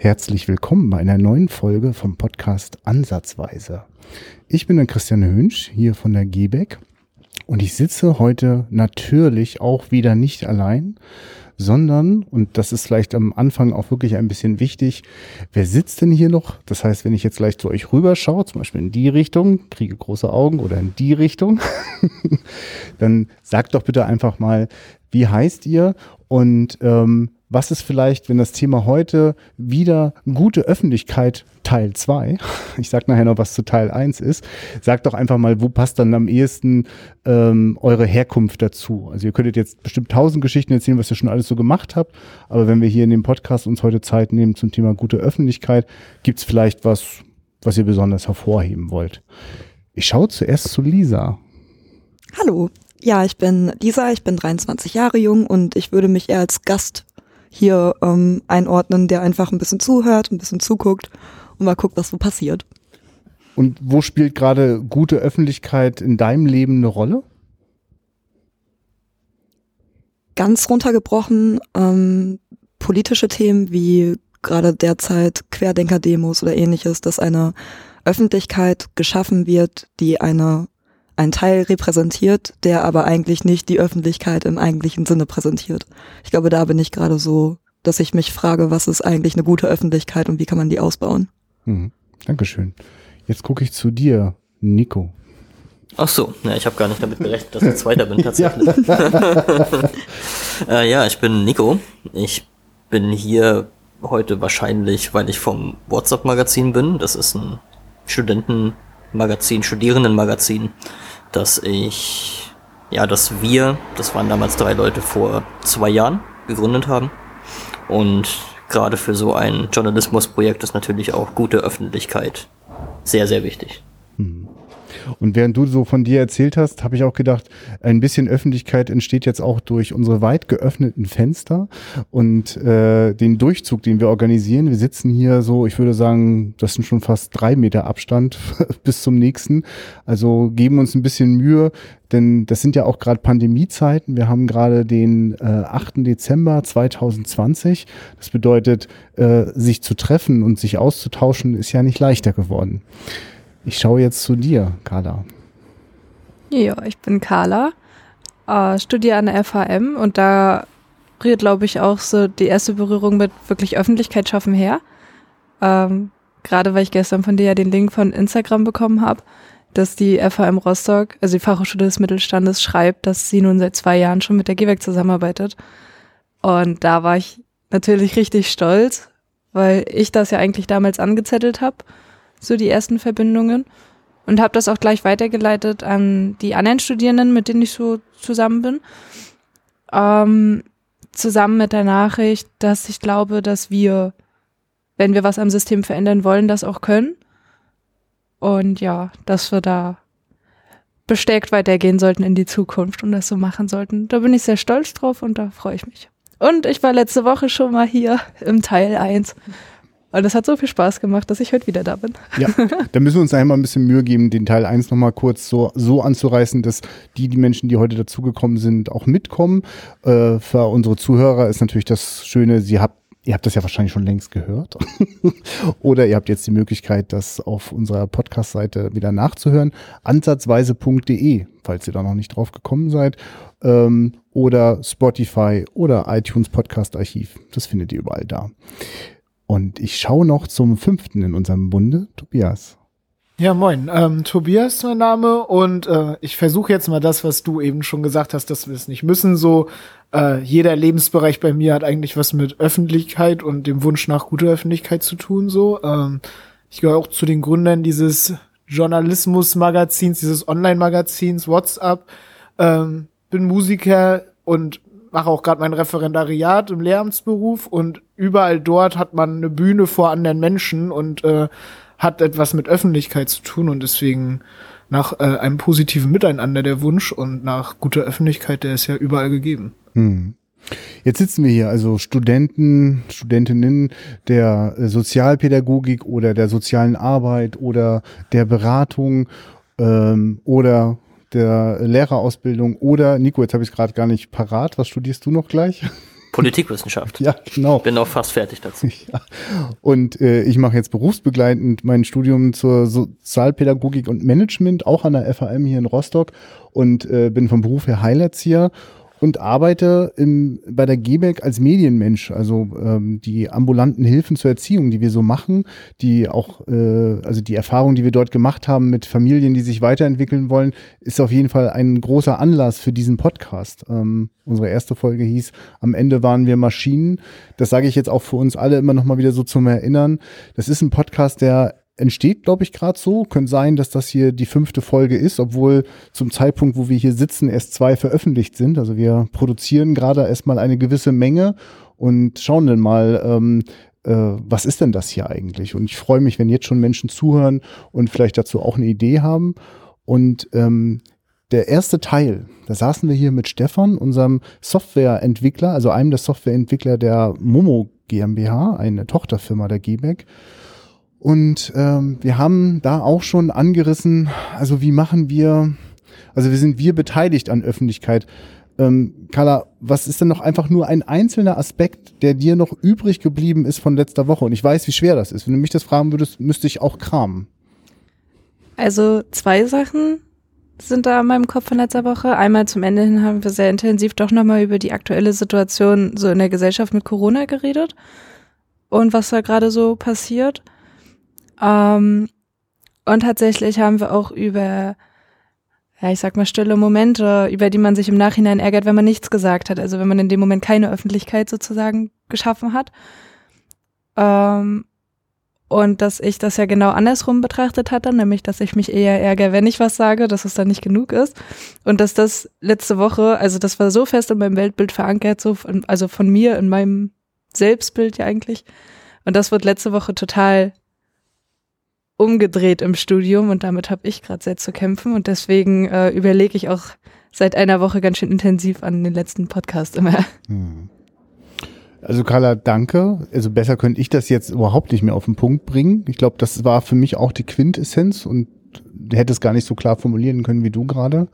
Herzlich willkommen bei einer neuen Folge vom Podcast Ansatzweise. Ich bin der Christian Hünsch hier von der GBEC und ich sitze heute natürlich auch wieder nicht allein, sondern, und das ist vielleicht am Anfang auch wirklich ein bisschen wichtig, wer sitzt denn hier noch? Das heißt, wenn ich jetzt gleich zu euch rüberschaue, zum Beispiel in die Richtung, kriege große Augen oder in die Richtung, dann sagt doch bitte einfach mal, wie heißt ihr und ähm, was ist vielleicht, wenn das Thema heute wieder gute Öffentlichkeit Teil 2, ich sag nachher noch, was zu Teil 1 ist, sagt doch einfach mal, wo passt dann am ehesten ähm, eure Herkunft dazu. Also ihr könntet jetzt bestimmt tausend Geschichten erzählen, was ihr schon alles so gemacht habt, aber wenn wir hier in dem Podcast uns heute Zeit nehmen zum Thema gute Öffentlichkeit, gibt's vielleicht was, was ihr besonders hervorheben wollt. Ich schaue zuerst zu Lisa. Hallo, ja, ich bin Lisa, ich bin 23 Jahre jung und ich würde mich eher als Gast hier ähm, einordnen, der einfach ein bisschen zuhört, ein bisschen zuguckt und mal guckt, was so passiert. Und wo spielt gerade gute Öffentlichkeit in deinem Leben eine Rolle? Ganz runtergebrochen ähm, politische Themen wie gerade derzeit Querdenker-Demos oder ähnliches, dass eine Öffentlichkeit geschaffen wird, die eine ein Teil repräsentiert, der aber eigentlich nicht die Öffentlichkeit im eigentlichen Sinne präsentiert. Ich glaube, da bin ich gerade so, dass ich mich frage, was ist eigentlich eine gute Öffentlichkeit und wie kann man die ausbauen? Mhm. Dankeschön. Jetzt gucke ich zu dir, Nico. Ach so, ja, ich habe gar nicht damit gerechnet, dass ich Zweiter bin tatsächlich. äh, ja, ich bin Nico. Ich bin hier heute wahrscheinlich, weil ich vom WhatsApp-Magazin bin. Das ist ein Studentenmagazin, Studierendenmagazin dass ich, ja, dass wir, das waren damals drei Leute vor zwei Jahren, gegründet haben. Und gerade für so ein Journalismusprojekt ist natürlich auch gute Öffentlichkeit sehr, sehr wichtig. Hm. Und während du so von dir erzählt hast, habe ich auch gedacht, ein bisschen Öffentlichkeit entsteht jetzt auch durch unsere weit geöffneten Fenster und äh, den Durchzug, den wir organisieren. Wir sitzen hier so, ich würde sagen, das sind schon fast drei Meter Abstand bis zum nächsten. Also geben uns ein bisschen Mühe, denn das sind ja auch gerade Pandemiezeiten. Wir haben gerade den äh, 8. Dezember 2020. Das bedeutet, äh, sich zu treffen und sich auszutauschen, ist ja nicht leichter geworden. Ich schaue jetzt zu dir, Carla. Ja, ich bin Carla, äh, studiere an der FHM und da rührt, glaube ich, auch so die erste Berührung mit wirklich Öffentlichkeit schaffen her. Ähm, Gerade weil ich gestern von dir ja den Link von Instagram bekommen habe, dass die FHM Rostock, also die Fachhochschule des Mittelstandes, schreibt, dass sie nun seit zwei Jahren schon mit der GWEC zusammenarbeitet. Und da war ich natürlich richtig stolz, weil ich das ja eigentlich damals angezettelt habe so die ersten Verbindungen. Und habe das auch gleich weitergeleitet an die anderen Studierenden, mit denen ich so zusammen bin. Ähm, zusammen mit der Nachricht, dass ich glaube, dass wir, wenn wir was am System verändern wollen, das auch können. Und ja, dass wir da bestärkt weitergehen sollten in die Zukunft und das so machen sollten. Da bin ich sehr stolz drauf und da freue ich mich. Und ich war letzte Woche schon mal hier im Teil 1 und das hat so viel Spaß gemacht, dass ich heute wieder da bin. Ja, da müssen wir uns einmal ein bisschen Mühe geben, den Teil 1 nochmal kurz so, so anzureißen, dass die, die Menschen, die heute dazugekommen sind, auch mitkommen. Äh, für unsere Zuhörer ist natürlich das Schöne, sie habt Ihr habt das ja wahrscheinlich schon längst gehört. Oder ihr habt jetzt die Möglichkeit, das auf unserer Podcast-Seite wieder nachzuhören. Ansatzweise.de, falls ihr da noch nicht drauf gekommen seid. Ähm, oder Spotify oder iTunes Podcast Archiv. Das findet ihr überall da. Und ich schaue noch zum fünften in unserem Bunde, Tobias. Ja, moin. Ähm, Tobias ist mein Name und äh, ich versuche jetzt mal das, was du eben schon gesagt hast, dass wir es nicht müssen. So, äh, jeder Lebensbereich bei mir hat eigentlich was mit Öffentlichkeit und dem Wunsch nach guter Öffentlichkeit zu tun. So, ähm, ich gehöre auch zu den Gründern dieses Journalismus-Magazins, dieses Online-Magazins, WhatsApp. Ähm, bin Musiker und mache auch gerade mein Referendariat im Lehramtsberuf und überall dort hat man eine Bühne vor anderen Menschen und äh, hat etwas mit Öffentlichkeit zu tun und deswegen nach äh, einem positiven Miteinander der Wunsch und nach guter Öffentlichkeit, der ist ja überall gegeben. Hm. Jetzt sitzen wir hier, also Studenten, Studentinnen der äh, Sozialpädagogik oder der sozialen Arbeit oder der Beratung ähm, oder der Lehrerausbildung oder, Nico, jetzt habe ich es gerade gar nicht parat, was studierst du noch gleich? Politikwissenschaft. Ja, genau. Bin auch fast fertig dazu. Ja. Und äh, ich mache jetzt berufsbegleitend mein Studium zur Sozialpädagogik und Management, auch an der FAM hier in Rostock und äh, bin vom Beruf her Heilerzieher und arbeite im, bei der GBEC als Medienmensch. Also ähm, die ambulanten Hilfen zur Erziehung, die wir so machen, die auch, äh, also die Erfahrung, die wir dort gemacht haben mit Familien, die sich weiterentwickeln wollen, ist auf jeden Fall ein großer Anlass für diesen Podcast. Ähm, unsere erste Folge hieß, am Ende waren wir Maschinen. Das sage ich jetzt auch für uns alle immer noch mal wieder so zum Erinnern. Das ist ein Podcast, der entsteht, glaube ich, gerade so. Könnte sein, dass das hier die fünfte Folge ist, obwohl zum Zeitpunkt, wo wir hier sitzen, erst zwei veröffentlicht sind. Also wir produzieren gerade erstmal eine gewisse Menge und schauen dann mal, ähm, äh, was ist denn das hier eigentlich? Und ich freue mich, wenn jetzt schon Menschen zuhören und vielleicht dazu auch eine Idee haben. Und ähm, der erste Teil, da saßen wir hier mit Stefan, unserem Softwareentwickler, also einem der Softwareentwickler der Momo GmbH, eine Tochterfirma der GBEC. Und ähm, wir haben da auch schon angerissen, also wie machen wir, also wir sind wir beteiligt an Öffentlichkeit. Ähm, Carla, was ist denn noch einfach nur ein einzelner Aspekt, der dir noch übrig geblieben ist von letzter Woche? Und ich weiß, wie schwer das ist. Wenn du mich das fragen würdest, müsste ich auch kramen. Also zwei Sachen sind da in meinem Kopf von letzter Woche. Einmal zum Ende hin haben wir sehr intensiv doch nochmal über die aktuelle Situation so in der Gesellschaft mit Corona geredet und was da gerade so passiert. Ähm, und tatsächlich haben wir auch über, ja, ich sag mal, stille Momente, über die man sich im Nachhinein ärgert, wenn man nichts gesagt hat. Also wenn man in dem Moment keine Öffentlichkeit sozusagen geschaffen hat. Ähm, und dass ich das ja genau andersrum betrachtet hatte, nämlich dass ich mich eher ärgere, wenn ich was sage, dass es dann nicht genug ist. Und dass das letzte Woche, also das war so fest in meinem Weltbild verankert, so von, also von mir in meinem Selbstbild ja eigentlich. Und das wird letzte Woche total umgedreht im Studium und damit habe ich gerade sehr zu kämpfen und deswegen äh, überlege ich auch seit einer Woche ganz schön intensiv an den letzten Podcast immer. Hm. Also Carla, danke. Also besser könnte ich das jetzt überhaupt nicht mehr auf den Punkt bringen. Ich glaube, das war für mich auch die Quintessenz und hätte es gar nicht so klar formulieren können wie du gerade.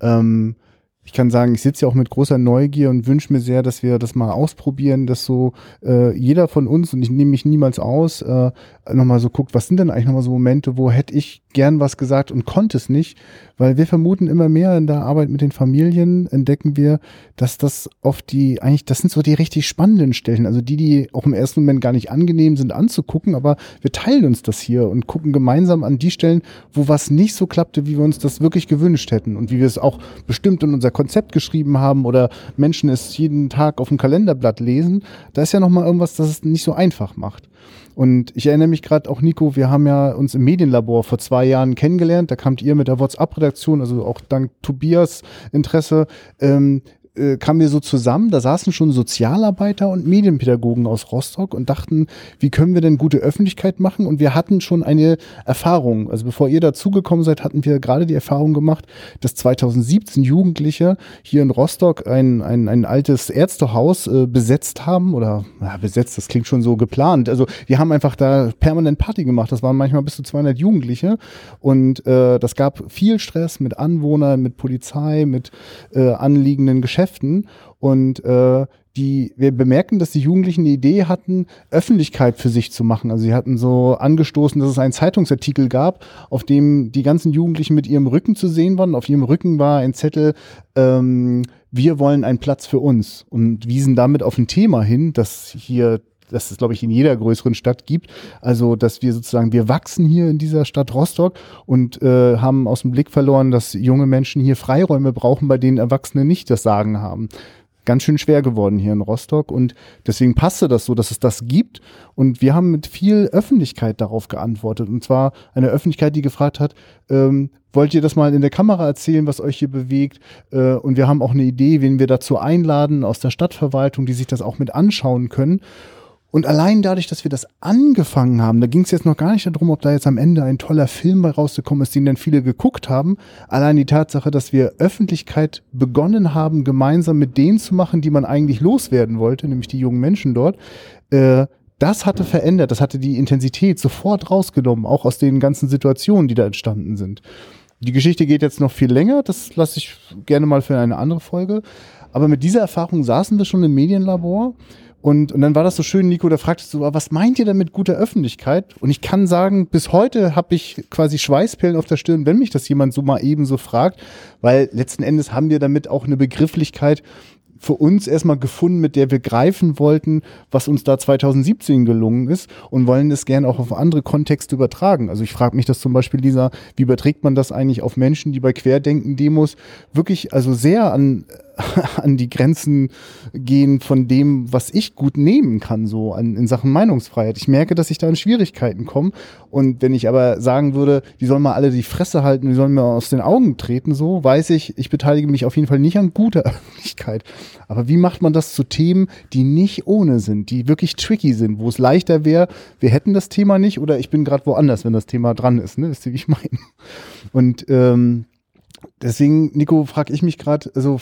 Ähm, ich kann sagen, ich sitze ja auch mit großer Neugier und wünsche mir sehr, dass wir das mal ausprobieren, dass so äh, jeder von uns, und ich nehme mich niemals aus, äh, nochmal so guckt, was sind denn eigentlich nochmal so Momente, wo hätte ich gern was gesagt und konnte es nicht, weil wir vermuten immer mehr in der Arbeit mit den Familien, entdecken wir, dass das oft die, eigentlich, das sind so die richtig spannenden Stellen, also die, die auch im ersten Moment gar nicht angenehm sind anzugucken, aber wir teilen uns das hier und gucken gemeinsam an die Stellen, wo was nicht so klappte, wie wir uns das wirklich gewünscht hätten und wie wir es auch bestimmt in unser Konzept geschrieben haben oder Menschen es jeden Tag auf dem Kalenderblatt lesen, da ist ja nochmal irgendwas, das es nicht so einfach macht. Und ich erinnere mich gerade auch, Nico, wir haben ja uns im Medienlabor vor zwei Jahren kennengelernt. Da kamt ihr mit der WhatsApp-Redaktion, also auch dank Tobias Interesse, ähm, äh, kamen wir so zusammen, da saßen schon Sozialarbeiter und Medienpädagogen aus Rostock und dachten, wie können wir denn gute Öffentlichkeit machen? Und wir hatten schon eine Erfahrung. Also bevor ihr dazugekommen seid, hatten wir gerade die Erfahrung gemacht, dass 2017 Jugendliche hier in Rostock ein, ein, ein altes Ärztehaus äh, besetzt haben oder ja, besetzt, das klingt schon so geplant. Also wir haben einfach da permanent Party gemacht. Das waren manchmal bis zu 200 Jugendliche und äh, das gab viel Stress mit Anwohnern, mit Polizei, mit äh, anliegenden Geschäften Geschäften und äh, die, wir bemerken, dass die Jugendlichen die Idee hatten, Öffentlichkeit für sich zu machen. Also sie hatten so angestoßen, dass es einen Zeitungsartikel gab, auf dem die ganzen Jugendlichen mit ihrem Rücken zu sehen waren. Auf ihrem Rücken war ein Zettel, ähm, wir wollen einen Platz für uns und wiesen damit auf ein Thema hin, das hier das es, glaube ich, in jeder größeren Stadt gibt. Also, dass wir sozusagen, wir wachsen hier in dieser Stadt Rostock und äh, haben aus dem Blick verloren, dass junge Menschen hier Freiräume brauchen, bei denen Erwachsene nicht das Sagen haben. Ganz schön schwer geworden hier in Rostock und deswegen passte das so, dass es das gibt. Und wir haben mit viel Öffentlichkeit darauf geantwortet. Und zwar eine Öffentlichkeit, die gefragt hat, ähm, wollt ihr das mal in der Kamera erzählen, was euch hier bewegt? Äh, und wir haben auch eine Idee, wen wir dazu einladen aus der Stadtverwaltung, die sich das auch mit anschauen können und allein dadurch, dass wir das angefangen haben, da ging es jetzt noch gar nicht darum, ob da jetzt am Ende ein toller Film bei rausgekommen ist, den dann viele geguckt haben. Allein die Tatsache, dass wir Öffentlichkeit begonnen haben, gemeinsam mit denen zu machen, die man eigentlich loswerden wollte, nämlich die jungen Menschen dort, äh, das hatte verändert, das hatte die Intensität sofort rausgenommen, auch aus den ganzen Situationen, die da entstanden sind. Die Geschichte geht jetzt noch viel länger, das lasse ich gerne mal für eine andere Folge. Aber mit dieser Erfahrung saßen wir schon im Medienlabor und, und dann war das so schön, Nico, da fragtest du, was meint ihr denn mit guter Öffentlichkeit? Und ich kann sagen, bis heute habe ich quasi Schweißperlen auf der Stirn, wenn mich das jemand so mal eben so fragt, weil letzten Endes haben wir damit auch eine Begrifflichkeit, für uns erstmal gefunden, mit der wir greifen wollten, was uns da 2017 gelungen ist und wollen es gerne auch auf andere Kontexte übertragen. Also ich frage mich das zum Beispiel, Lisa, wie überträgt man das eigentlich auf Menschen, die bei Querdenken-Demos wirklich also sehr an an die Grenzen gehen von dem, was ich gut nehmen kann, so an, in Sachen Meinungsfreiheit. Ich merke, dass ich da in Schwierigkeiten komme. Und wenn ich aber sagen würde, die sollen mal alle die Fresse halten, die sollen mir aus den Augen treten, so weiß ich, ich beteilige mich auf jeden Fall nicht an guter Öffentlichkeit. Aber wie macht man das zu Themen, die nicht ohne sind, die wirklich tricky sind, wo es leichter wäre, wir hätten das Thema nicht oder ich bin gerade woanders, wenn das Thema dran ist, ne? Wisst ihr, wie ich meine? Und ähm, Deswegen, Nico, frage ich mich gerade, also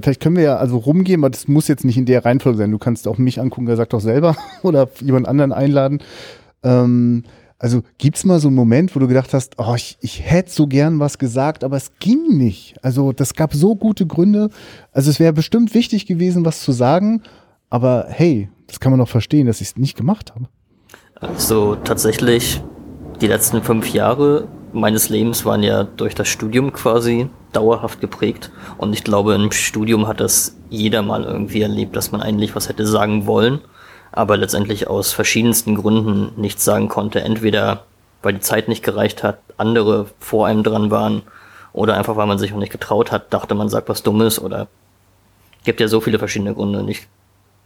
vielleicht können wir ja also rumgehen, aber das muss jetzt nicht in der Reihenfolge sein. Du kannst auch mich angucken, er sagt doch selber oder jemand anderen einladen. Ähm, also gibt's mal so einen Moment, wo du gedacht hast, oh, ich, ich hätte so gern was gesagt, aber es ging nicht. Also das gab so gute Gründe. Also es wäre bestimmt wichtig gewesen, was zu sagen, aber hey, das kann man doch verstehen, dass ich es nicht gemacht habe. Also tatsächlich, die letzten fünf Jahre meines Lebens waren ja durch das Studium quasi dauerhaft geprägt. Und ich glaube, im Studium hat das jeder mal irgendwie erlebt, dass man eigentlich was hätte sagen wollen, aber letztendlich aus verschiedensten Gründen nichts sagen konnte. Entweder weil die Zeit nicht gereicht hat, andere vor einem dran waren, oder einfach weil man sich auch nicht getraut hat, dachte man sagt was Dummes oder gibt ja so viele verschiedene Gründe. Und ich,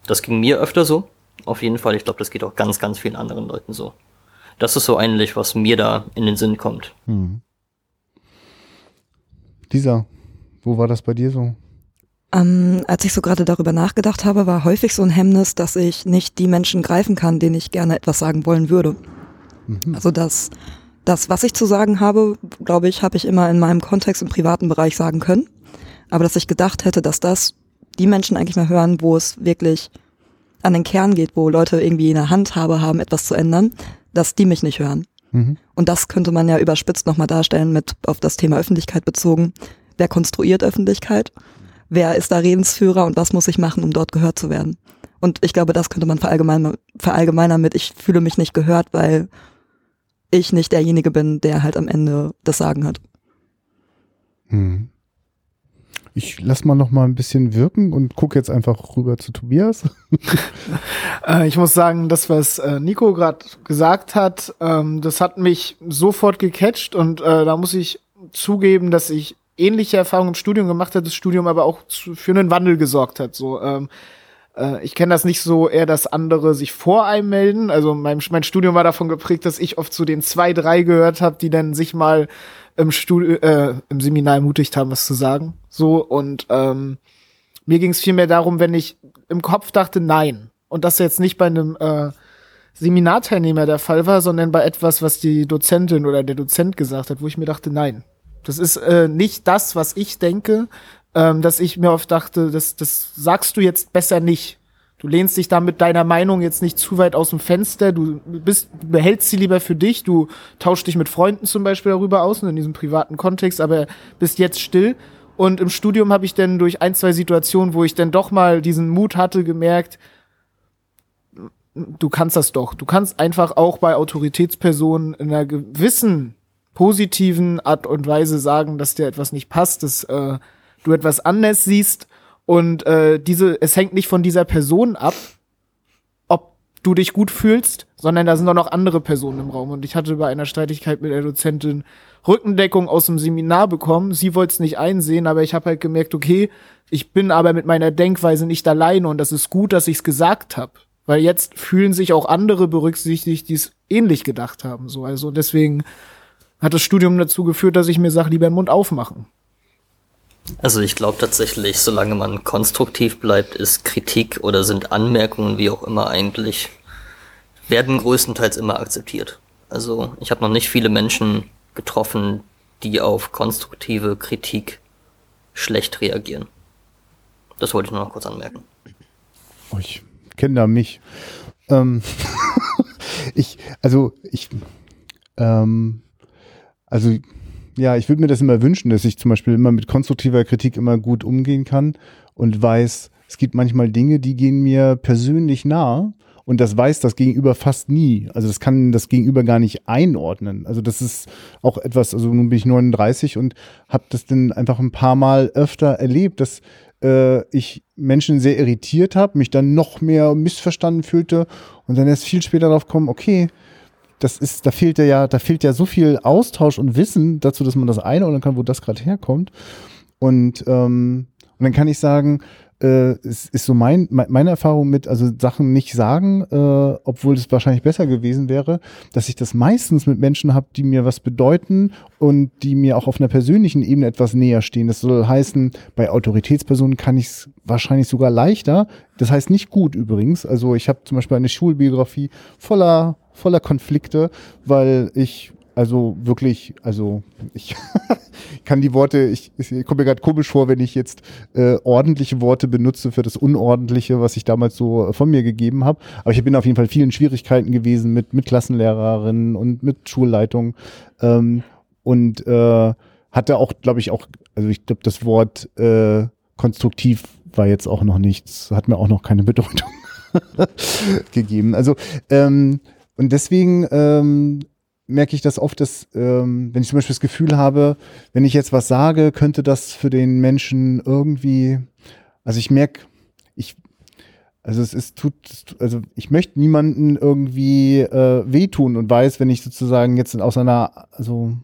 das ging mir öfter so. Auf jeden Fall. Ich glaube, das geht auch ganz, ganz vielen anderen Leuten so. Das ist so eigentlich, was mir da in den Sinn kommt. Hm. Lisa, wo war das bei dir so? Ähm, als ich so gerade darüber nachgedacht habe, war häufig so ein Hemmnis, dass ich nicht die Menschen greifen kann, denen ich gerne etwas sagen wollen würde. Mhm. Also das, das, was ich zu sagen habe, glaube ich, habe ich immer in meinem Kontext im privaten Bereich sagen können. Aber dass ich gedacht hätte, dass das die Menschen eigentlich mal hören, wo es wirklich an den Kern geht, wo Leute irgendwie eine Handhabe haben, etwas zu ändern, dass die mich nicht hören. Mhm. Und das könnte man ja überspitzt nochmal darstellen mit auf das Thema Öffentlichkeit bezogen. Wer konstruiert Öffentlichkeit? Wer ist da Redensführer und was muss ich machen, um dort gehört zu werden? Und ich glaube, das könnte man verallgemeinern, verallgemeinern mit, ich fühle mich nicht gehört, weil ich nicht derjenige bin, der halt am Ende das Sagen hat. Mhm. Ich lass mal noch mal ein bisschen wirken und gucke jetzt einfach rüber zu Tobias. äh, ich muss sagen, das, was äh, Nico gerade gesagt hat, ähm, das hat mich sofort gecatcht und äh, da muss ich zugeben, dass ich ähnliche Erfahrungen im Studium gemacht habe, das Studium aber auch für einen Wandel gesorgt hat. So, ähm, äh, ich kenne das nicht so eher, dass andere sich vor einem melden. Also mein, mein Studium war davon geprägt, dass ich oft zu den zwei, drei gehört habe, die dann sich mal im, Studio, äh, im Seminar ermutigt haben, was zu sagen. So und ähm, mir ging es vielmehr darum, wenn ich im Kopf dachte, nein. Und das jetzt nicht bei einem äh, Seminarteilnehmer der Fall war, sondern bei etwas, was die Dozentin oder der Dozent gesagt hat, wo ich mir dachte, nein. Das ist äh, nicht das, was ich denke, ähm, dass ich mir oft dachte, das, das sagst du jetzt besser nicht. Du lehnst dich da mit deiner Meinung jetzt nicht zu weit aus dem Fenster. Du bist, behältst sie lieber für dich. Du tauschst dich mit Freunden zum Beispiel darüber aus, in diesem privaten Kontext, aber bist jetzt still. Und im Studium habe ich dann durch ein, zwei Situationen, wo ich dann doch mal diesen Mut hatte, gemerkt, du kannst das doch. Du kannst einfach auch bei Autoritätspersonen in einer gewissen positiven Art und Weise sagen, dass dir etwas nicht passt, dass äh, du etwas anders siehst und äh, diese, es hängt nicht von dieser Person ab, ob du dich gut fühlst, sondern da sind auch noch andere Personen im Raum. Und ich hatte bei einer Streitigkeit mit der Dozentin Rückendeckung aus dem Seminar bekommen. Sie wollte es nicht einsehen, aber ich habe halt gemerkt, okay, ich bin aber mit meiner Denkweise nicht alleine und das ist gut, dass ich es gesagt habe. Weil jetzt fühlen sich auch andere berücksichtigt, die es ähnlich gedacht haben. So, also deswegen hat das Studium dazu geführt, dass ich mir sage, lieber den Mund aufmachen. Also ich glaube tatsächlich, solange man konstruktiv bleibt, ist Kritik oder sind Anmerkungen, wie auch immer eigentlich, werden größtenteils immer akzeptiert. Also ich habe noch nicht viele Menschen getroffen, die auf konstruktive Kritik schlecht reagieren. Das wollte ich nur noch kurz anmerken. Oh, ich kenne da mich. Ähm, ich, also ich, ähm, also ja, ich würde mir das immer wünschen, dass ich zum Beispiel immer mit konstruktiver Kritik immer gut umgehen kann und weiß, es gibt manchmal Dinge, die gehen mir persönlich nahe und das weiß das Gegenüber fast nie. Also das kann das Gegenüber gar nicht einordnen. Also das ist auch etwas, also nun bin ich 39 und habe das dann einfach ein paar Mal öfter erlebt, dass äh, ich Menschen sehr irritiert habe, mich dann noch mehr missverstanden fühlte und dann erst viel später darauf kommen, okay, das ist, da fehlt ja, da fehlt ja so viel Austausch und Wissen dazu, dass man das einordnen kann, wo das gerade herkommt. Und, ähm, und dann kann ich sagen, äh, es ist so mein, meine Erfahrung mit, also Sachen nicht sagen, äh, obwohl es wahrscheinlich besser gewesen wäre, dass ich das meistens mit Menschen habe, die mir was bedeuten und die mir auch auf einer persönlichen Ebene etwas näher stehen. Das soll heißen, bei Autoritätspersonen kann ich es wahrscheinlich sogar leichter. Das heißt nicht gut übrigens. Also ich habe zum Beispiel eine Schulbiografie voller voller Konflikte, weil ich also wirklich, also ich kann die Worte, ich, ich komme mir gerade komisch vor, wenn ich jetzt äh, ordentliche Worte benutze für das Unordentliche, was ich damals so von mir gegeben habe. Aber ich bin auf jeden Fall vielen Schwierigkeiten gewesen mit, mit Klassenlehrerinnen und mit Schulleitung ähm, und äh, hatte auch, glaube ich, auch, also ich glaube, das Wort äh, konstruktiv war jetzt auch noch nichts, hat mir auch noch keine Bedeutung gegeben. Also ähm, und deswegen ähm, merke ich das oft, dass, ähm, wenn ich zum Beispiel das Gefühl habe, wenn ich jetzt was sage, könnte das für den Menschen irgendwie, also ich merke, ich, also es ist tut, also ich möchte niemanden irgendwie äh, wehtun und weiß, wenn ich sozusagen jetzt aus einer, also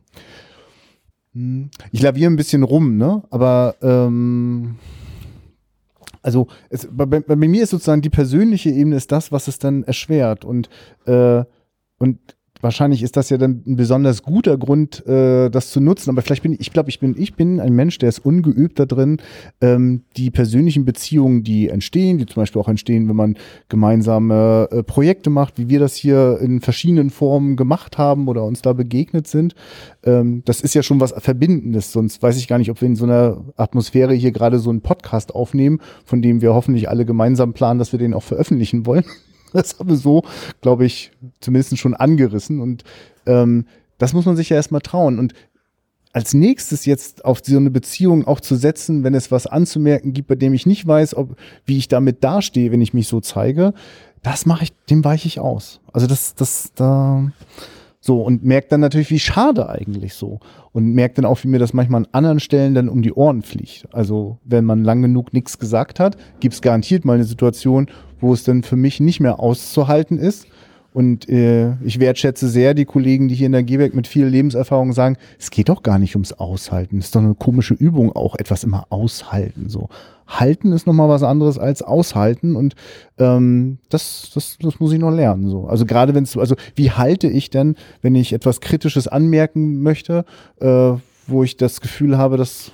hm, ich laviere ein bisschen rum, ne? Aber ähm, also es, bei, bei, mir ist sozusagen die persönliche Ebene ist das, was es dann erschwert. Und äh, und wahrscheinlich ist das ja dann ein besonders guter Grund, äh, das zu nutzen. Aber vielleicht bin ich, ich glaube, ich bin, ich bin ein Mensch, der ist ungeübt da drin, ähm, die persönlichen Beziehungen, die entstehen, die zum Beispiel auch entstehen, wenn man gemeinsame äh, Projekte macht, wie wir das hier in verschiedenen Formen gemacht haben oder uns da begegnet sind. Ähm, das ist ja schon was Verbindendes. Sonst weiß ich gar nicht, ob wir in so einer Atmosphäre hier gerade so einen Podcast aufnehmen, von dem wir hoffentlich alle gemeinsam planen, dass wir den auch veröffentlichen wollen. Das haben wir so, glaube ich, zumindest schon angerissen. Und ähm, das muss man sich ja erstmal trauen. Und als nächstes jetzt auf so eine Beziehung auch zu setzen, wenn es was anzumerken gibt, bei dem ich nicht weiß, ob, wie ich damit dastehe, wenn ich mich so zeige, das mache ich, dem weiche ich aus. Also das, das, da, so, und merkt dann natürlich, wie schade eigentlich so. Und merkt dann auch, wie mir das manchmal an anderen Stellen dann um die Ohren fliegt. Also, wenn man lang genug nichts gesagt hat, gibt es garantiert mal eine Situation, wo es dann für mich nicht mehr auszuhalten ist. Und äh, ich wertschätze sehr die Kollegen, die hier in der Gewerk mit viel Lebenserfahrung sagen, es geht doch gar nicht ums Aushalten. Es ist doch eine komische Übung auch, etwas immer aushalten. So halten ist nochmal was anderes als aushalten und ähm, das, das, das muss ich noch lernen. So. Also gerade wenn es, also wie halte ich denn, wenn ich etwas Kritisches anmerken möchte, äh, wo ich das Gefühl habe, das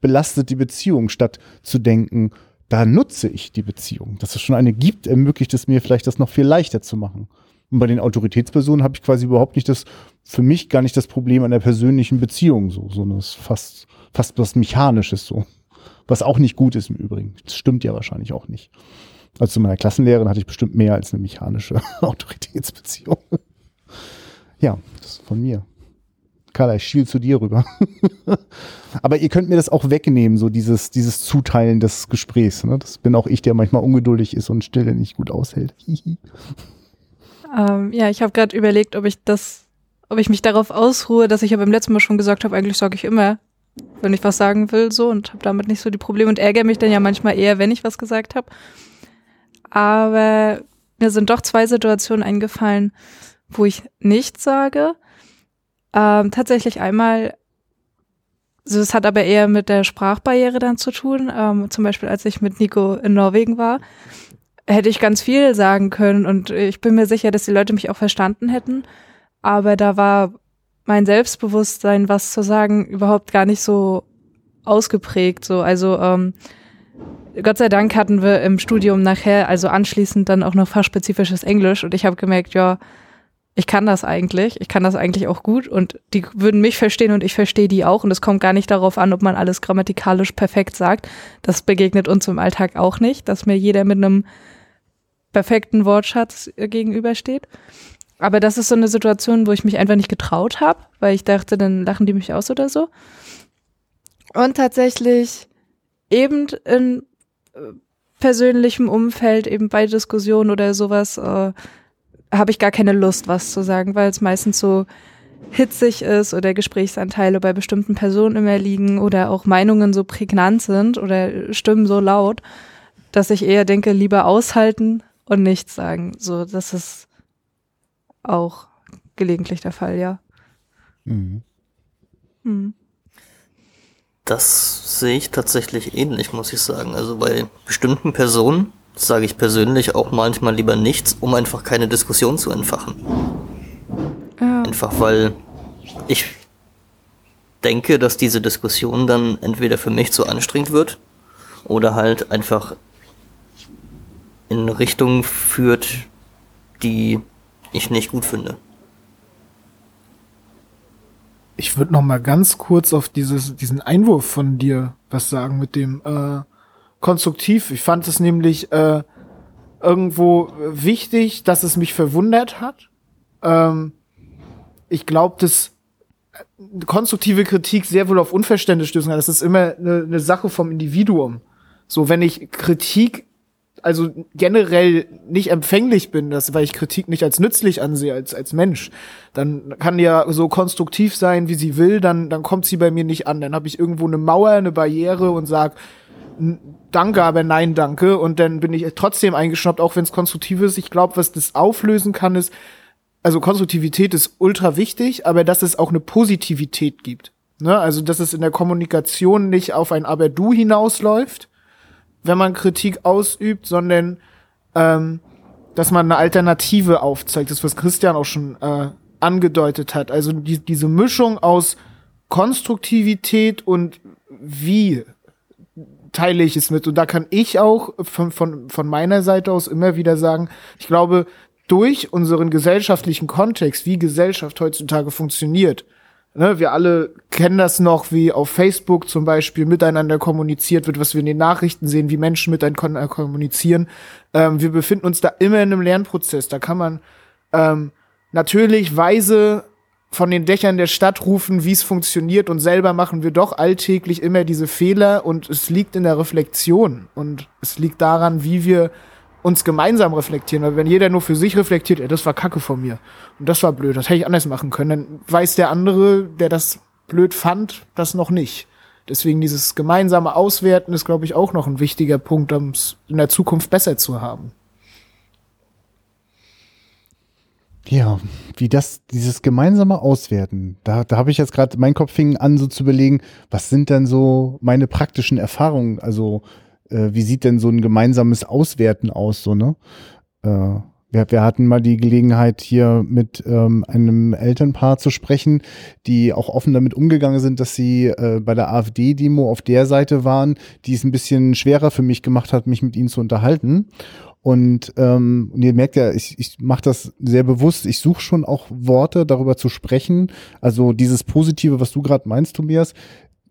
belastet die Beziehung, statt zu denken, da nutze ich die Beziehung. Dass es schon eine gibt, ermöglicht es mir vielleicht, das noch viel leichter zu machen. Und bei den Autoritätspersonen habe ich quasi überhaupt nicht das, für mich gar nicht das Problem an der persönlichen Beziehung, so, sondern es ist fast, fast was Mechanisches so. Was auch nicht gut ist im Übrigen. Das stimmt ja wahrscheinlich auch nicht. Also zu meiner Klassenlehrerin hatte ich bestimmt mehr als eine mechanische Autoritätsbeziehung. ja, das ist von mir. Carla, ich schiel zu dir rüber. Aber ihr könnt mir das auch wegnehmen, so dieses, dieses Zuteilen des Gesprächs. Ne? Das bin auch ich, der manchmal ungeduldig ist und Stille nicht gut aushält. ähm, ja, ich habe gerade überlegt, ob ich das, ob ich mich darauf ausruhe, dass ich ja beim letzten Mal schon gesagt habe, eigentlich sage ich immer, wenn ich was sagen will, so und habe damit nicht so die Probleme und ärgere mich dann ja manchmal eher, wenn ich was gesagt habe. Aber mir sind doch zwei Situationen eingefallen, wo ich nichts sage ähm, tatsächlich einmal, also es hat aber eher mit der Sprachbarriere dann zu tun. Ähm, zum Beispiel, als ich mit Nico in Norwegen war, hätte ich ganz viel sagen können und ich bin mir sicher, dass die Leute mich auch verstanden hätten. Aber da war mein Selbstbewusstsein, was zu sagen, überhaupt gar nicht so ausgeprägt. So, also ähm, Gott sei Dank hatten wir im Studium nachher, also anschließend dann auch noch fachspezifisches Englisch und ich habe gemerkt, ja, ich kann das eigentlich, ich kann das eigentlich auch gut und die würden mich verstehen und ich verstehe die auch und es kommt gar nicht darauf an, ob man alles grammatikalisch perfekt sagt. Das begegnet uns im Alltag auch nicht, dass mir jeder mit einem perfekten Wortschatz gegenübersteht. aber das ist so eine Situation, wo ich mich einfach nicht getraut habe, weil ich dachte, dann lachen die mich aus oder so. Und tatsächlich eben in äh, persönlichem Umfeld, eben bei Diskussionen oder sowas, äh, habe ich gar keine Lust, was zu sagen, weil es meistens so hitzig ist oder Gesprächsanteile bei bestimmten Personen immer liegen oder auch Meinungen so prägnant sind oder Stimmen so laut, dass ich eher denke, lieber aushalten und nichts sagen. So, das ist auch gelegentlich der Fall, ja. Mhm. Mhm. Das sehe ich tatsächlich ähnlich, muss ich sagen. Also bei bestimmten Personen sage ich persönlich auch manchmal lieber nichts, um einfach keine Diskussion zu entfachen. Ja. Einfach weil ich denke, dass diese Diskussion dann entweder für mich zu anstrengend wird oder halt einfach in eine Richtung führt, die ich nicht gut finde. Ich würde noch mal ganz kurz auf dieses, diesen Einwurf von dir was sagen mit dem äh, konstruktiv. Ich fand es nämlich äh, irgendwo wichtig, dass es mich verwundert hat. Ähm, ich glaube, dass konstruktive Kritik sehr wohl auf Unverständnis stößen kann. Das ist immer eine, eine Sache vom Individuum. So, wenn ich Kritik also generell nicht empfänglich bin, das, weil ich Kritik nicht als nützlich ansehe, als, als Mensch, dann kann ja so konstruktiv sein, wie sie will, dann, dann kommt sie bei mir nicht an. Dann habe ich irgendwo eine Mauer, eine Barriere und sag Danke, aber nein, danke. Und dann bin ich trotzdem eingeschnappt, auch wenn es konstruktiv ist. Ich glaube, was das auflösen kann, ist, also Konstruktivität ist ultra wichtig, aber dass es auch eine Positivität gibt. Ne? Also, dass es in der Kommunikation nicht auf ein Aber-Du hinausläuft, wenn man Kritik ausübt, sondern ähm, dass man eine Alternative aufzeigt. Das, was Christian auch schon äh, angedeutet hat. Also die, diese Mischung aus Konstruktivität und wie teile ich es mit. Und da kann ich auch von, von, von meiner Seite aus immer wieder sagen, ich glaube, durch unseren gesellschaftlichen Kontext, wie Gesellschaft heutzutage funktioniert, Ne, wir alle kennen das noch, wie auf Facebook zum Beispiel miteinander kommuniziert wird, was wir in den Nachrichten sehen, wie Menschen miteinander kommunizieren. Ähm, wir befinden uns da immer in einem Lernprozess. Da kann man ähm, natürlich weise von den Dächern der Stadt rufen, wie es funktioniert und selber machen wir doch alltäglich immer diese Fehler und es liegt in der Reflexion und es liegt daran, wie wir uns gemeinsam reflektieren. Weil wenn jeder nur für sich reflektiert, ja, das war Kacke von mir und das war blöd, das hätte ich anders machen können, dann weiß der andere, der das blöd fand, das noch nicht. Deswegen dieses gemeinsame Auswerten ist, glaube ich, auch noch ein wichtiger Punkt, um es in der Zukunft besser zu haben. Ja, wie das, dieses gemeinsame Auswerten, da, da habe ich jetzt gerade, mein Kopf fing an, so zu überlegen, was sind denn so meine praktischen Erfahrungen? Also äh, wie sieht denn so ein gemeinsames Auswerten aus, so, ne? Äh, wir, wir hatten mal die Gelegenheit, hier mit ähm, einem Elternpaar zu sprechen, die auch offen damit umgegangen sind, dass sie äh, bei der AfD-Demo auf der Seite waren, die es ein bisschen schwerer für mich gemacht hat, mich mit ihnen zu unterhalten. Und, ähm, und ihr merkt ja, ich, ich mache das sehr bewusst. Ich suche schon auch Worte, darüber zu sprechen. Also dieses Positive, was du gerade meinst, Tobias,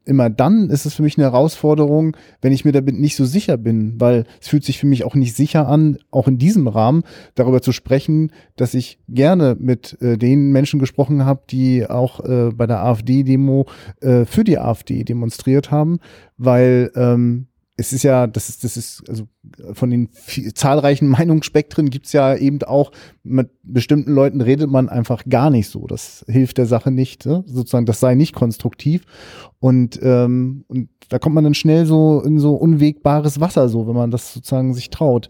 immer dann ist es für mich eine Herausforderung, wenn ich mir damit nicht so sicher bin, weil es fühlt sich für mich auch nicht sicher an, auch in diesem Rahmen darüber zu sprechen, dass ich gerne mit äh, den Menschen gesprochen habe, die auch äh, bei der AfD-Demo äh, für die AfD demonstriert haben, weil ähm, es ist ja, das ist, das ist, also von den zahlreichen Meinungsspektren gibt's ja eben auch, mit bestimmten Leuten redet man einfach gar nicht so. Das hilft der Sache nicht, ne? sozusagen, das sei nicht konstruktiv. Und, ähm, und da kommt man dann schnell so in so unwegbares Wasser, so, wenn man das sozusagen sich traut.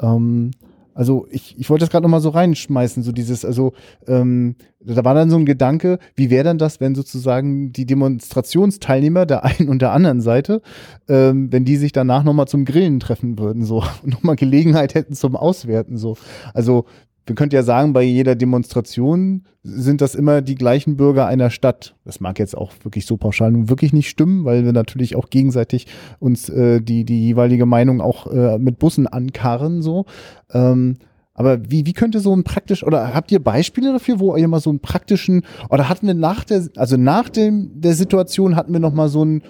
Ähm, also ich, ich wollte das gerade noch mal so reinschmeißen, so dieses, also ähm, da war dann so ein Gedanke, wie wäre denn das, wenn sozusagen die Demonstrationsteilnehmer der einen und der anderen Seite, ähm, wenn die sich danach noch mal zum Grillen treffen würden, so und noch mal Gelegenheit hätten zum Auswerten, so. Also wir könnten ja sagen, bei jeder Demonstration sind das immer die gleichen Bürger einer Stadt. Das mag jetzt auch wirklich so pauschal nun wirklich nicht stimmen, weil wir natürlich auch gegenseitig uns äh, die, die jeweilige Meinung auch äh, mit Bussen ankarren, so. Ähm, aber wie, wie könnte so ein praktisch, oder habt ihr Beispiele dafür, wo ihr mal so einen praktischen, oder hatten wir nach der, also nach dem, der Situation hatten wir noch mal so ein,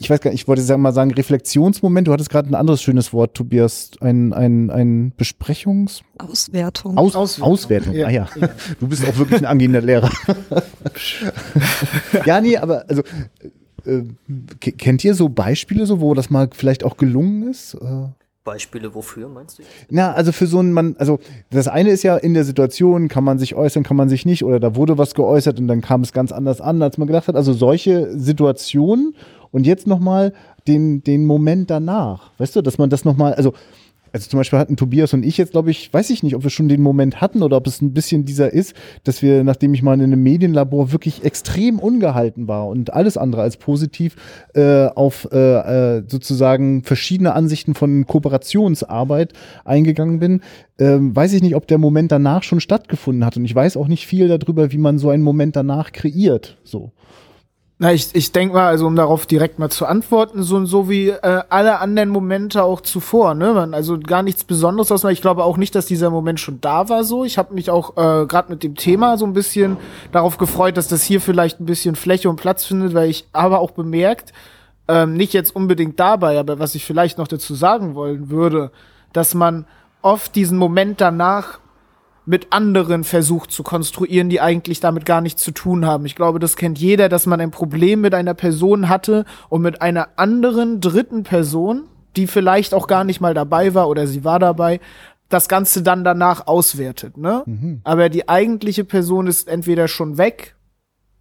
ich weiß gar nicht, ich wollte mal sagen, Reflexionsmoment. Du hattest gerade ein anderes schönes Wort, Tobias. Ein, ein, ein Besprechungs... Auswertung. Aus, Auswertung. Auswertung. Ja. Ah ja. Du bist auch wirklich ein angehender Lehrer. ja, nee, aber also äh, kennt ihr so Beispiele, so, wo das mal vielleicht auch gelungen ist? Äh? Beispiele wofür, meinst du? Na, also für so ein man, also das eine ist ja in der Situation, kann man sich äußern, kann man sich nicht, oder da wurde was geäußert und dann kam es ganz anders an, als man gedacht hat. Also solche Situationen und jetzt nochmal den, den Moment danach. Weißt du, dass man das nochmal, also also zum Beispiel hatten Tobias und ich jetzt, glaube ich, weiß ich nicht, ob wir schon den Moment hatten oder ob es ein bisschen dieser ist, dass wir, nachdem ich mal in einem Medienlabor wirklich extrem ungehalten war und alles andere als positiv äh, auf äh, äh sozusagen verschiedene Ansichten von Kooperationsarbeit eingegangen bin, äh, weiß ich nicht, ob der Moment danach schon stattgefunden hat. Und ich weiß auch nicht viel darüber, wie man so einen Moment danach kreiert. So. Na, ich, ich denke mal, also um darauf direkt mal zu antworten, so, so wie äh, alle anderen Momente auch zuvor, ne? Man, also gar nichts Besonderes aus. Ich glaube auch nicht, dass dieser Moment schon da war so. Ich habe mich auch äh, gerade mit dem Thema so ein bisschen darauf gefreut, dass das hier vielleicht ein bisschen Fläche und Platz findet, weil ich aber auch bemerkt, ähm, nicht jetzt unbedingt dabei, aber was ich vielleicht noch dazu sagen wollen würde, dass man oft diesen Moment danach mit anderen versucht zu konstruieren, die eigentlich damit gar nichts zu tun haben. Ich glaube, das kennt jeder, dass man ein Problem mit einer Person hatte und mit einer anderen dritten Person, die vielleicht auch gar nicht mal dabei war oder sie war dabei, das Ganze dann danach auswertet. Ne? Mhm. Aber die eigentliche Person ist entweder schon weg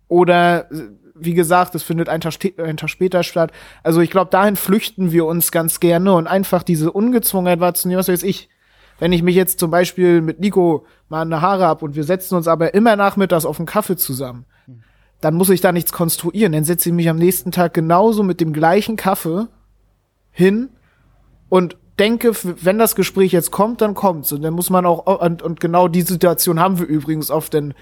oder wie gesagt, es findet ein Tag, ein Tag später statt. Also ich glaube, dahin flüchten wir uns ganz gerne und einfach diese Ungezwungenheit wahrzunehmen, was weiß ich, wenn ich mich jetzt zum Beispiel mit Nico mal eine Haare ab und wir setzen uns aber immer nachmittags auf einen Kaffee zusammen, dann muss ich da nichts konstruieren. Dann setze ich mich am nächsten Tag genauso mit dem gleichen Kaffee hin und denke, wenn das Gespräch jetzt kommt, dann kommt's. Und dann muss man auch, und, und genau die Situation haben wir übrigens oft, denn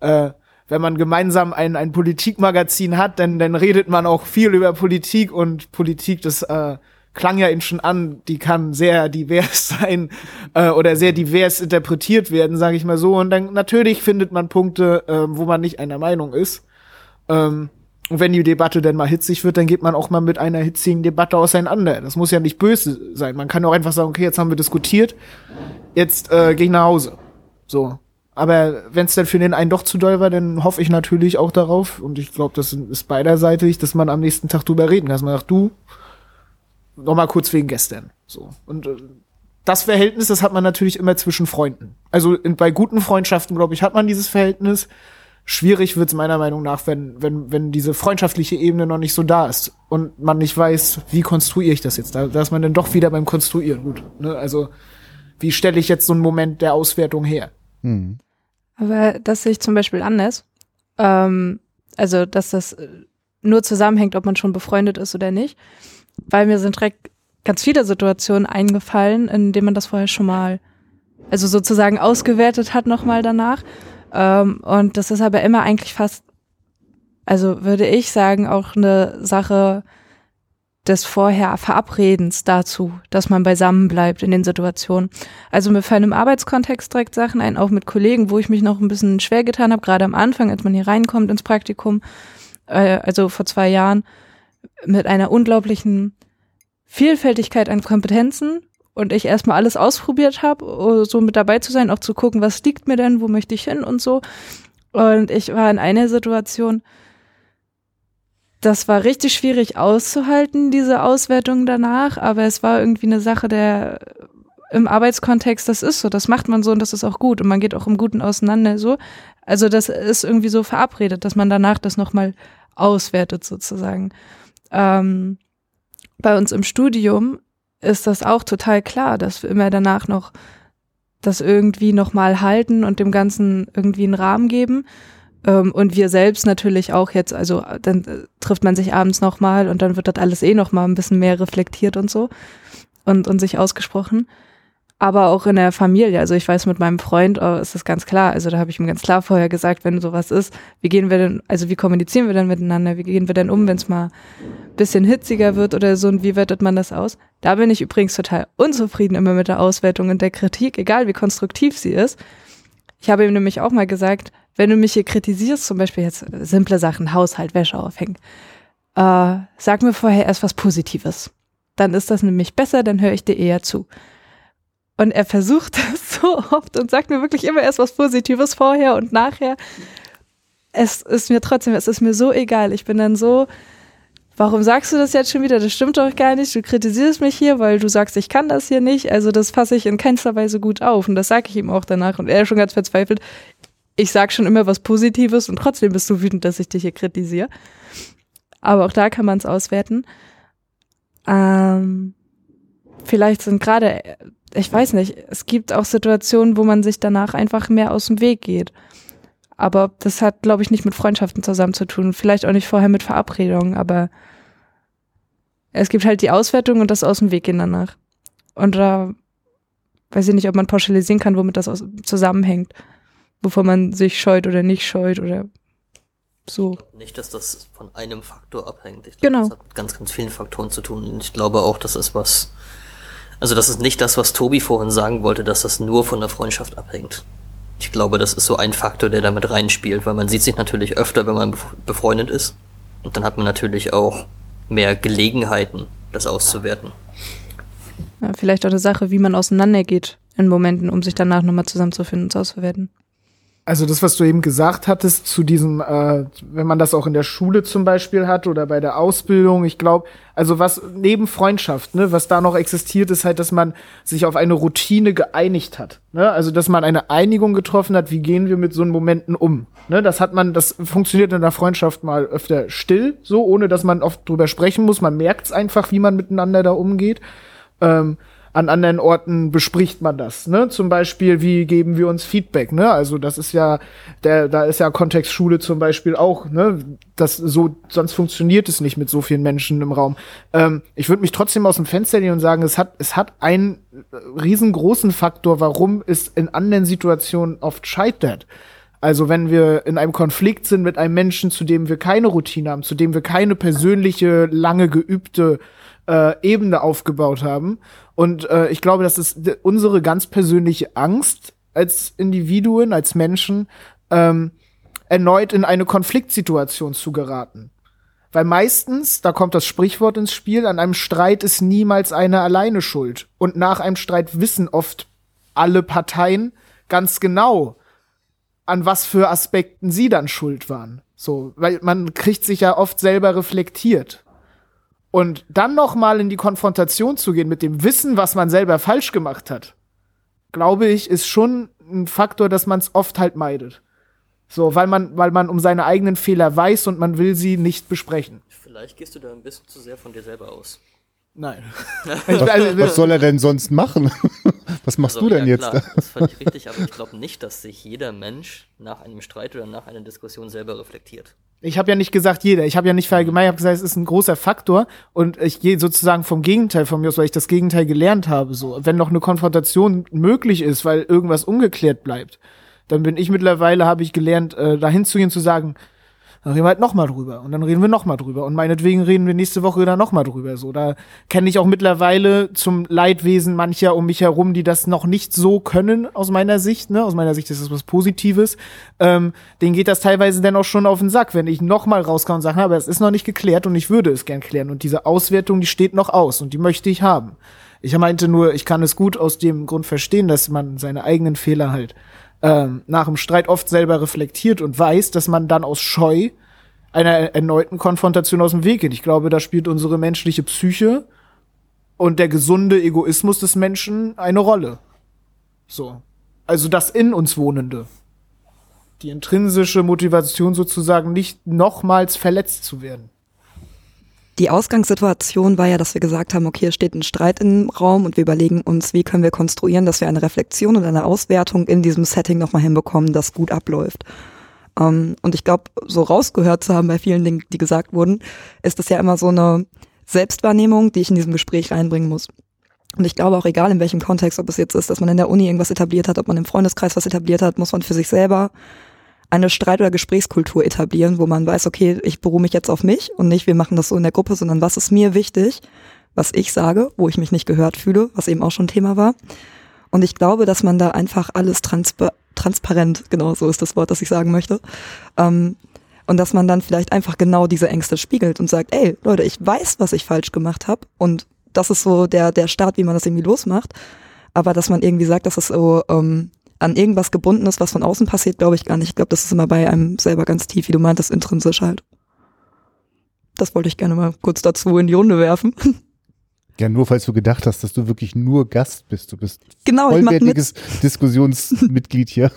äh, wenn man gemeinsam ein, ein Politikmagazin hat, dann, dann redet man auch viel über Politik und Politik, das äh, klang ja ihn schon an, die kann sehr divers sein äh, oder sehr divers interpretiert werden, sage ich mal so. Und dann natürlich findet man Punkte, äh, wo man nicht einer Meinung ist. Ähm, und wenn die Debatte dann mal hitzig wird, dann geht man auch mal mit einer hitzigen Debatte auseinander. Das muss ja nicht böse sein. Man kann auch einfach sagen, okay, jetzt haben wir diskutiert, jetzt äh, gehe ich nach Hause. So. Aber wenn es dann für den einen doch zu doll war, dann hoffe ich natürlich auch darauf, und ich glaube, das ist beiderseitig, dass man am nächsten Tag drüber reden kann. Dass man sagt, du, noch mal kurz wegen gestern. So. Und äh, das Verhältnis, das hat man natürlich immer zwischen Freunden. Also in, bei guten Freundschaften, glaube ich, hat man dieses Verhältnis. Schwierig wird es meiner Meinung nach, wenn, wenn, wenn diese freundschaftliche Ebene noch nicht so da ist und man nicht weiß, wie konstruiere ich das jetzt. Da, da ist man dann doch wieder beim Konstruieren. Gut. Ne? Also, wie stelle ich jetzt so einen Moment der Auswertung her? Hm. Aber das sehe ich zum Beispiel anders. Ähm, also, dass das nur zusammenhängt, ob man schon befreundet ist oder nicht weil mir sind direkt ganz viele Situationen eingefallen, in denen man das vorher schon mal, also sozusagen ausgewertet hat nochmal danach. Ähm, und das ist aber immer eigentlich fast, also würde ich sagen, auch eine Sache des vorher Verabredens dazu, dass man beisammen bleibt in den Situationen. Also mir fallen im Arbeitskontext direkt Sachen ein, auch mit Kollegen, wo ich mich noch ein bisschen schwer getan habe, gerade am Anfang, als man hier reinkommt ins Praktikum, äh, also vor zwei Jahren, mit einer unglaublichen Vielfältigkeit an Kompetenzen und ich erstmal alles ausprobiert habe, so mit dabei zu sein, auch zu gucken, was liegt mir denn, wo möchte ich hin und so. Und ich war in einer Situation, das war richtig schwierig auszuhalten, diese Auswertung danach, aber es war irgendwie eine Sache der im Arbeitskontext, das ist so, das macht man so und das ist auch gut und man geht auch im Guten auseinander so. Also das ist irgendwie so verabredet, dass man danach das nochmal auswertet sozusagen. Ähm, bei uns im Studium ist das auch total klar, dass wir immer danach noch das irgendwie nochmal halten und dem Ganzen irgendwie einen Rahmen geben. Ähm, und wir selbst natürlich auch jetzt, also dann äh, trifft man sich abends nochmal und dann wird das alles eh nochmal ein bisschen mehr reflektiert und so und, und sich ausgesprochen aber auch in der Familie. Also ich weiß, mit meinem Freund oh, ist das ganz klar. Also da habe ich ihm ganz klar vorher gesagt, wenn sowas ist, wie gehen wir denn, also wie kommunizieren wir denn miteinander? Wie gehen wir denn um, wenn es mal ein bisschen hitziger wird oder so und wie wertet man das aus? Da bin ich übrigens total unzufrieden immer mit der Auswertung und der Kritik, egal wie konstruktiv sie ist. Ich habe ihm nämlich auch mal gesagt, wenn du mich hier kritisierst, zum Beispiel jetzt simple Sachen, Haushalt, Wäsche aufhängen, äh, sag mir vorher erst was Positives. Dann ist das nämlich besser, dann höre ich dir eher zu. Und er versucht das so oft und sagt mir wirklich immer erst was Positives vorher und nachher. Es ist mir trotzdem, es ist mir so egal. Ich bin dann so, warum sagst du das jetzt schon wieder? Das stimmt doch gar nicht. Du kritisierst mich hier, weil du sagst, ich kann das hier nicht. Also das fasse ich in keinster Weise gut auf. Und das sage ich ihm auch danach. Und er ist schon ganz verzweifelt. Ich sag schon immer was Positives und trotzdem bist du wütend, dass ich dich hier kritisiere. Aber auch da kann man es auswerten. Ähm, vielleicht sind gerade, ich weiß nicht, es gibt auch Situationen, wo man sich danach einfach mehr aus dem Weg geht. Aber das hat, glaube ich, nicht mit Freundschaften zusammen zu tun. Vielleicht auch nicht vorher mit Verabredungen, aber es gibt halt die Auswertung und das aus dem Weg gehen danach. Und da weiß ich nicht, ob man pauschalisieren kann, womit das zusammenhängt. Wovon man sich scheut oder nicht scheut oder so. Nicht, dass das von einem Faktor abhängt. Ich glaube, genau. Das hat mit ganz, ganz vielen Faktoren zu tun. Und ich glaube auch, dass es was, also das ist nicht das, was Tobi vorhin sagen wollte, dass das nur von der Freundschaft abhängt. Ich glaube, das ist so ein Faktor, der damit reinspielt, weil man sieht sich natürlich öfter, wenn man befreundet ist. Und dann hat man natürlich auch mehr Gelegenheiten, das auszuwerten. Ja, vielleicht auch eine Sache, wie man auseinandergeht in Momenten, um sich danach nochmal zusammenzufinden und auszuwerten. Also das, was du eben gesagt hattest, zu diesem, äh, wenn man das auch in der Schule zum Beispiel hat oder bei der Ausbildung, ich glaube, also was neben Freundschaft, ne, was da noch existiert, ist halt, dass man sich auf eine Routine geeinigt hat. Ne? Also dass man eine Einigung getroffen hat, wie gehen wir mit so Momenten um. Ne? Das hat man, das funktioniert in der Freundschaft mal öfter still, so, ohne dass man oft drüber sprechen muss. Man merkt's einfach, wie man miteinander da umgeht. Ähm, an anderen Orten bespricht man das. Ne? Zum Beispiel, wie geben wir uns Feedback? Ne? Also das ist ja, der, da ist ja Kontext Schule zum Beispiel auch. Ne? Das so, sonst funktioniert es nicht mit so vielen Menschen im Raum. Ähm, ich würde mich trotzdem aus dem Fenster lehnen und sagen, es hat, es hat einen riesengroßen Faktor, warum es in anderen Situationen oft scheitert. Also wenn wir in einem Konflikt sind mit einem Menschen, zu dem wir keine Routine haben, zu dem wir keine persönliche, lange geübte äh, Ebene aufgebaut haben. Und äh, ich glaube, das ist unsere ganz persönliche Angst als Individuen, als Menschen, ähm, erneut in eine Konfliktsituation zu geraten. Weil meistens, da kommt das Sprichwort ins Spiel, an einem Streit ist niemals einer alleine schuld. Und nach einem Streit wissen oft alle Parteien ganz genau, an was für Aspekten sie dann schuld waren. So, weil man kriegt sich ja oft selber reflektiert. Und dann noch mal in die Konfrontation zu gehen mit dem Wissen, was man selber falsch gemacht hat, glaube ich, ist schon ein Faktor, dass man es oft halt meidet. So, weil man, weil man um seine eigenen Fehler weiß und man will sie nicht besprechen. Vielleicht gehst du da ein bisschen zu sehr von dir selber aus. Nein. was, was, soll er denn sonst machen? Was machst also, du denn ja, jetzt? Klar, das ist völlig richtig, aber ich glaube nicht, dass sich jeder Mensch nach einem Streit oder nach einer Diskussion selber reflektiert. Ich habe ja nicht gesagt jeder, ich habe ja nicht verallgemeinert, ich habe gesagt, es ist ein großer Faktor und ich gehe sozusagen vom Gegenteil von mir aus, weil ich das Gegenteil gelernt habe. So, wenn noch eine Konfrontation möglich ist, weil irgendwas ungeklärt bleibt, dann bin ich mittlerweile habe ich gelernt, äh, dahin zu gehen zu sagen, dann reden wir halt nochmal drüber und dann reden wir nochmal drüber und meinetwegen reden wir nächste Woche dann nochmal drüber. So, da kenne ich auch mittlerweile zum Leidwesen mancher um mich herum, die das noch nicht so können aus meiner Sicht. Ne? Aus meiner Sicht ist das was Positives. Ähm, denen geht das teilweise dann auch schon auf den Sack, wenn ich nochmal rauskomme und sage, aber es ist noch nicht geklärt und ich würde es gern klären. Und diese Auswertung, die steht noch aus und die möchte ich haben. Ich meinte nur, ich kann es gut aus dem Grund verstehen, dass man seine eigenen Fehler halt ähm, nach dem Streit oft selber reflektiert und weiß, dass man dann aus Scheu einer erneuten Konfrontation aus dem Weg geht. Ich glaube, da spielt unsere menschliche Psyche und der gesunde Egoismus des Menschen eine Rolle. So. Also das in uns Wohnende. Die intrinsische Motivation sozusagen nicht nochmals verletzt zu werden. Die Ausgangssituation war ja, dass wir gesagt haben, okay, es steht ein Streit im Raum und wir überlegen uns, wie können wir konstruieren, dass wir eine Reflexion und eine Auswertung in diesem Setting nochmal hinbekommen, das gut abläuft. Um, ähm, und ich glaube, so rausgehört zu haben bei vielen Dingen, die gesagt wurden, ist das ja immer so eine Selbstwahrnehmung, die ich in diesem Gespräch reinbringen muss. Und ich glaube auch, egal in welchem Kontext, ob es jetzt ist, dass man in der Uni irgendwas etabliert hat, ob man im Freundeskreis was etabliert hat, muss man für sich selber eine Streit- oder Gesprächskultur etablieren, wo man weiß, okay, ich beruhe mich jetzt auf mich und nicht, wir machen das so in der Gruppe, sondern was ist mir wichtig, was ich sage, wo ich mich nicht gehört fühle, was eben auch schon Thema war. Und ich glaube, dass man da einfach alles transpa transparent, genau so ist das Wort, das ich sagen möchte, ähm, Und dass man dann vielleicht einfach genau diese Ängste spiegelt und sagt, ey, Leute, ich weiß, was ich falsch gemacht habe und das ist so der, der Start, wie man das irgendwie losmacht. Aber dass man irgendwie sagt, dass es so ähm, an irgendwas gebunden ist, was von außen passiert, glaube ich gar nicht. Ich glaube, das ist immer bei einem selber ganz tief, wie du meintest, intrinsisch halt. Das wollte ich gerne mal kurz dazu in die Runde werfen. Ja, nur falls du gedacht hast, dass du wirklich nur Gast bist. Du bist genau, vollwertiges Diskussionsmitglied hier.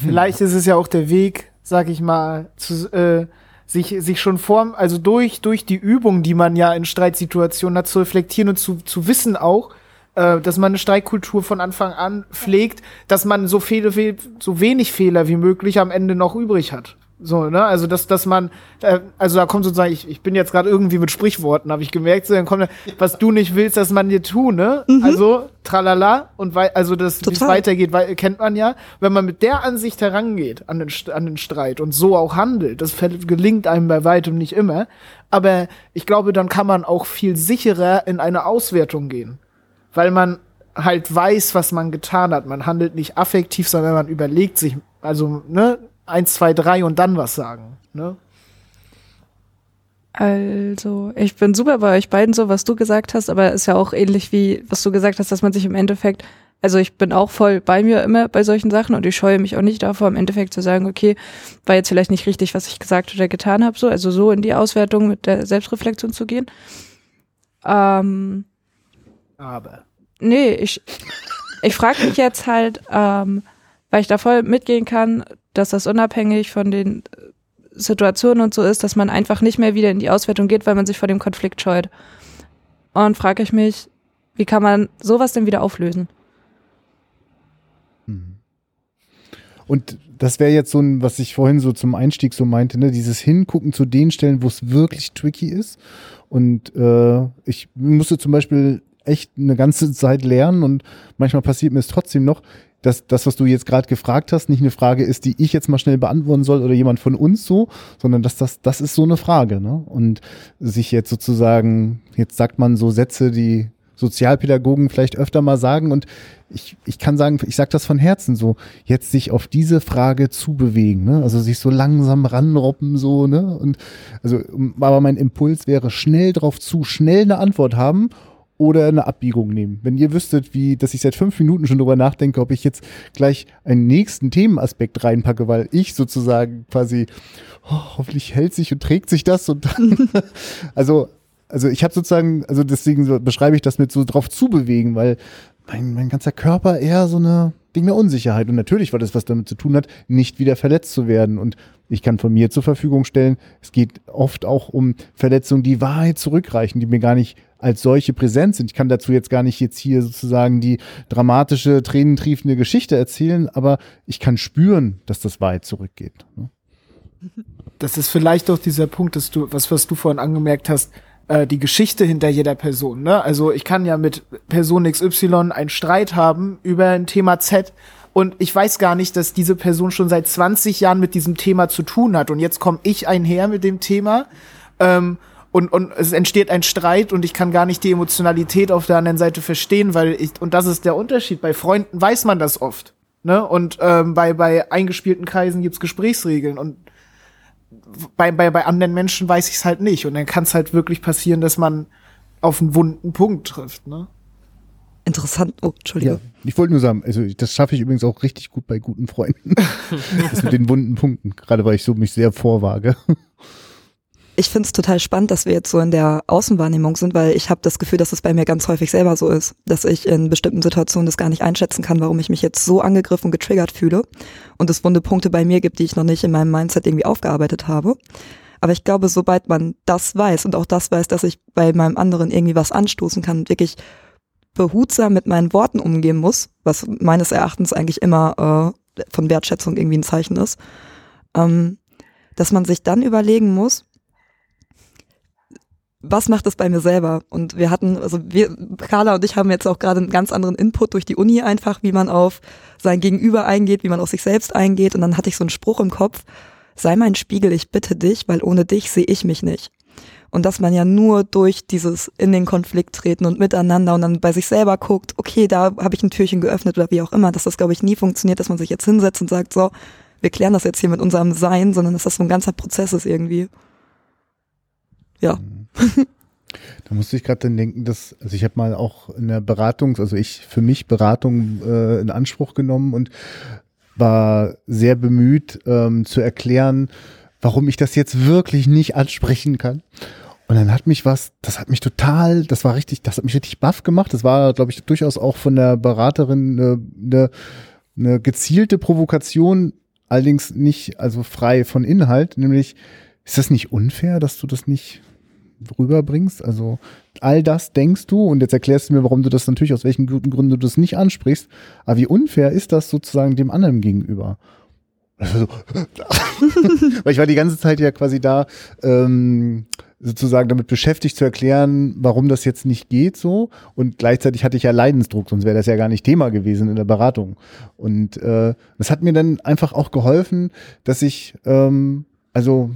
Vielleicht ist es ja auch der Weg, sag ich mal, zu, äh, sich, sich schon vor, also durch, durch die Übung, die man ja in Streitsituationen hat, zu reflektieren und zu, zu wissen auch, äh, dass man eine Streitkultur von Anfang an pflegt, dass man so viele, so wenig Fehler wie möglich am Ende noch übrig hat. So, ne? Also, dass, dass man, äh, also da kommt sozusagen, ich, ich bin jetzt gerade irgendwie mit Sprichworten, habe ich gemerkt, so, dann kommt, was du nicht willst, dass man dir tut, ne? Mhm. Also, tralala, und weil, also das, wie es weitergeht, weil, kennt man ja. Wenn man mit der Ansicht herangeht an den, an den Streit und so auch handelt, das gelingt einem bei weitem nicht immer. Aber ich glaube, dann kann man auch viel sicherer in eine Auswertung gehen. Weil man halt weiß, was man getan hat. Man handelt nicht affektiv, sondern man überlegt sich, also, ne, eins, zwei, drei und dann was sagen. Ne? Also, ich bin super bei euch beiden so, was du gesagt hast, aber ist ja auch ähnlich wie, was du gesagt hast, dass man sich im Endeffekt, also ich bin auch voll bei mir immer bei solchen Sachen und ich scheue mich auch nicht davor, im Endeffekt zu sagen, okay, war jetzt vielleicht nicht richtig, was ich gesagt oder getan habe, so, also so in die Auswertung mit der Selbstreflexion zu gehen. Ähm, aber. Nee, ich, ich frage mich jetzt halt, ähm, weil ich da voll mitgehen kann, dass das unabhängig von den äh, Situationen und so ist, dass man einfach nicht mehr wieder in die Auswertung geht, weil man sich vor dem Konflikt scheut. Und frage ich mich, wie kann man sowas denn wieder auflösen? Hm. Und das wäre jetzt so ein, was ich vorhin so zum Einstieg so meinte, ne, dieses Hingucken zu den Stellen, wo es wirklich tricky ist. Und äh, ich musste zum Beispiel echt eine ganze Zeit lernen und manchmal passiert mir es trotzdem noch, dass das, was du jetzt gerade gefragt hast, nicht eine Frage ist, die ich jetzt mal schnell beantworten soll oder jemand von uns so, sondern dass das, das ist so eine Frage. Ne? Und sich jetzt sozusagen, jetzt sagt man so Sätze, die Sozialpädagogen vielleicht öfter mal sagen und ich, ich kann sagen, ich sage das von Herzen so, jetzt sich auf diese Frage zu bewegen, ne? also sich so langsam ranroppen so, ne? Und also, aber mein Impuls wäre schnell drauf zu, schnell eine Antwort haben oder eine Abbiegung nehmen. Wenn ihr wüsstet, wie, dass ich seit fünf Minuten schon drüber nachdenke, ob ich jetzt gleich einen nächsten Themenaspekt reinpacke, weil ich sozusagen quasi, oh, hoffentlich hält sich und trägt sich das und dann, also, also ich habe sozusagen, also deswegen beschreibe ich das mit so drauf zubewegen, weil mein, mein ganzer Körper eher so eine Ding der Unsicherheit. Und natürlich, weil das was damit zu tun hat, nicht wieder verletzt zu werden. Und ich kann von mir zur Verfügung stellen, es geht oft auch um Verletzungen, die Wahrheit zurückreichen, die mir gar nicht als solche präsent sind. Ich kann dazu jetzt gar nicht jetzt hier sozusagen die dramatische, tränentriefende Geschichte erzählen, aber ich kann spüren, dass das weit zurückgeht. Ne? Das ist vielleicht auch dieser Punkt, dass du, was, was du vorhin angemerkt hast, äh, die Geschichte hinter jeder Person. Ne? Also ich kann ja mit Person XY einen Streit haben über ein Thema Z und ich weiß gar nicht, dass diese Person schon seit 20 Jahren mit diesem Thema zu tun hat und jetzt komme ich einher mit dem Thema ähm, und, und es entsteht ein Streit und ich kann gar nicht die Emotionalität auf der anderen Seite verstehen, weil ich, und das ist der Unterschied, bei Freunden weiß man das oft. Ne? Und ähm, bei, bei eingespielten Kreisen gibt's Gesprächsregeln und bei, bei, bei anderen Menschen weiß ich es halt nicht. Und dann kann es halt wirklich passieren, dass man auf einen wunden Punkt trifft. Ne? Interessant. Oh, Entschuldigung. Ja, ich wollte nur sagen, also das schaffe ich übrigens auch richtig gut bei guten Freunden. das mit den wunden Punkten, gerade weil ich so mich sehr vorwage ich finde es total spannend, dass wir jetzt so in der Außenwahrnehmung sind, weil ich habe das Gefühl, dass es bei mir ganz häufig selber so ist, dass ich in bestimmten Situationen das gar nicht einschätzen kann, warum ich mich jetzt so angegriffen und getriggert fühle und es wunde Punkte bei mir gibt, die ich noch nicht in meinem Mindset irgendwie aufgearbeitet habe. Aber ich glaube, sobald man das weiß und auch das weiß, dass ich bei meinem anderen irgendwie was anstoßen kann wirklich behutsam mit meinen Worten umgehen muss, was meines Erachtens eigentlich immer äh, von Wertschätzung irgendwie ein Zeichen ist, ähm, dass man sich dann überlegen muss, was macht das bei mir selber? Und wir hatten, also wir, Carla und ich haben jetzt auch gerade einen ganz anderen Input durch die Uni einfach, wie man auf sein Gegenüber eingeht, wie man auf sich selbst eingeht. Und dann hatte ich so einen Spruch im Kopf, sei mein Spiegel, ich bitte dich, weil ohne dich sehe ich mich nicht. Und dass man ja nur durch dieses in den Konflikt treten und miteinander und dann bei sich selber guckt, okay, da habe ich ein Türchen geöffnet oder wie auch immer, dass das, glaube ich, nie funktioniert, dass man sich jetzt hinsetzt und sagt, so, wir klären das jetzt hier mit unserem Sein, sondern dass das so ein ganzer Prozess ist irgendwie. Ja. Da musste ich gerade dann denken, dass, also ich habe mal auch in der Beratung, also ich für mich Beratung äh, in Anspruch genommen und war sehr bemüht ähm, zu erklären, warum ich das jetzt wirklich nicht ansprechen kann. Und dann hat mich was, das hat mich total, das war richtig, das hat mich richtig baff gemacht. Das war, glaube ich, durchaus auch von der Beraterin eine, eine, eine gezielte Provokation, allerdings nicht, also frei von Inhalt, nämlich, ist das nicht unfair, dass du das nicht rüberbringst? Also all das denkst du und jetzt erklärst du mir, warum du das natürlich, aus welchen guten Gründen du das nicht ansprichst. Aber wie unfair ist das sozusagen dem anderen gegenüber? Also, weil ich war die ganze Zeit ja quasi da, ähm, sozusagen damit beschäftigt zu erklären, warum das jetzt nicht geht so. Und gleichzeitig hatte ich ja Leidensdruck, sonst wäre das ja gar nicht Thema gewesen in der Beratung. Und äh, das hat mir dann einfach auch geholfen, dass ich, ähm, also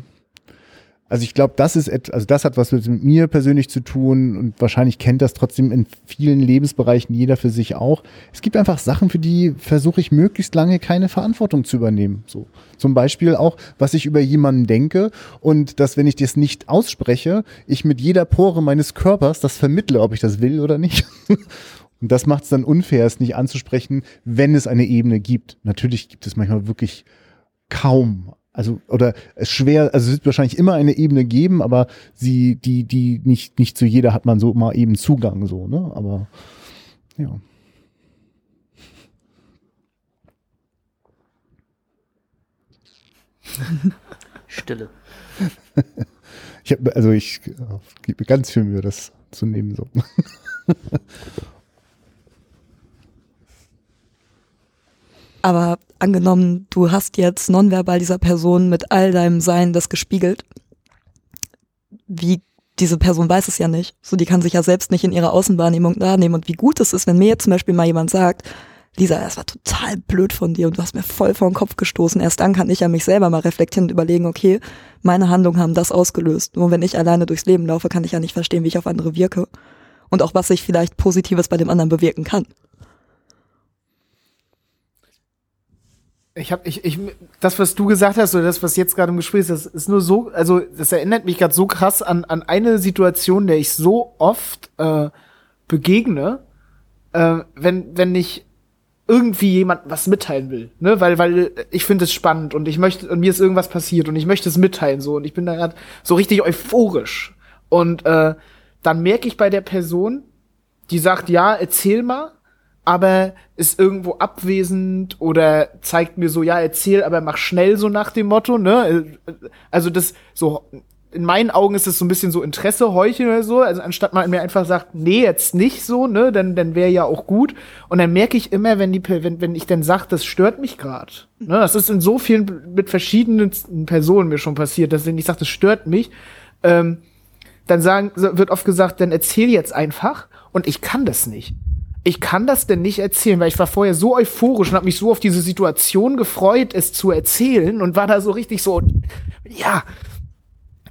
also ich glaube, das ist also das hat was mit mir persönlich zu tun und wahrscheinlich kennt das trotzdem in vielen Lebensbereichen jeder für sich auch. Es gibt einfach Sachen, für die versuche ich möglichst lange keine Verantwortung zu übernehmen. So zum Beispiel auch, was ich über jemanden denke und dass, wenn ich das nicht ausspreche, ich mit jeder Pore meines Körpers das vermittle, ob ich das will oder nicht. Und das macht es dann unfair, es nicht anzusprechen, wenn es eine Ebene gibt. Natürlich gibt es manchmal wirklich kaum also oder es schwer, also es wird wahrscheinlich immer eine Ebene geben, aber sie, die, die nicht, nicht zu jeder hat man so mal eben Zugang, so, ne? Aber ja. Stille. ich habe, also ich äh, gebe mir ganz viel Mühe, das zu nehmen, so. Aber angenommen, du hast jetzt nonverbal dieser Person mit all deinem Sein das gespiegelt. Wie diese Person weiß es ja nicht. So, die kann sich ja selbst nicht in ihrer Außenwahrnehmung wahrnehmen. Und wie gut es ist, wenn mir jetzt zum Beispiel mal jemand sagt, Lisa, das war total blöd von dir und du hast mir voll vor den Kopf gestoßen. Erst dann kann ich ja mich selber mal reflektieren und überlegen, okay, meine Handlungen haben das ausgelöst. Nur wenn ich alleine durchs Leben laufe, kann ich ja nicht verstehen, wie ich auf andere wirke. Und auch was ich vielleicht Positives bei dem anderen bewirken kann. Ich habe ich, ich das was du gesagt hast oder das was jetzt gerade im Gespräch ist, das ist nur so, also das erinnert mich gerade so krass an an eine Situation, der ich so oft äh, begegne, äh, wenn wenn ich irgendwie jemand was mitteilen will, ne, weil weil ich finde es spannend und ich möchte und mir ist irgendwas passiert und ich möchte es mitteilen so. Und ich bin da gerade so richtig euphorisch. Und äh, dann merke ich bei der Person, die sagt ja, erzähl mal aber ist irgendwo abwesend oder zeigt mir so, ja, erzähl, aber mach schnell so nach dem Motto, ne? Also das so in meinen Augen ist es so ein bisschen so Interesse heucheln oder so, also anstatt man mir einfach sagt, nee, jetzt nicht so, ne, dann dann wäre ja auch gut und dann merke ich immer, wenn die wenn wenn ich dann sag, das stört mich gerade. Ne, das ist in so vielen mit verschiedenen Personen mir schon passiert, dass wenn ich sage, das stört mich, ähm, dann sagen wird oft gesagt, dann erzähl jetzt einfach und ich kann das nicht ich kann das denn nicht erzählen, weil ich war vorher so euphorisch und habe mich so auf diese Situation gefreut, es zu erzählen und war da so richtig so, ja.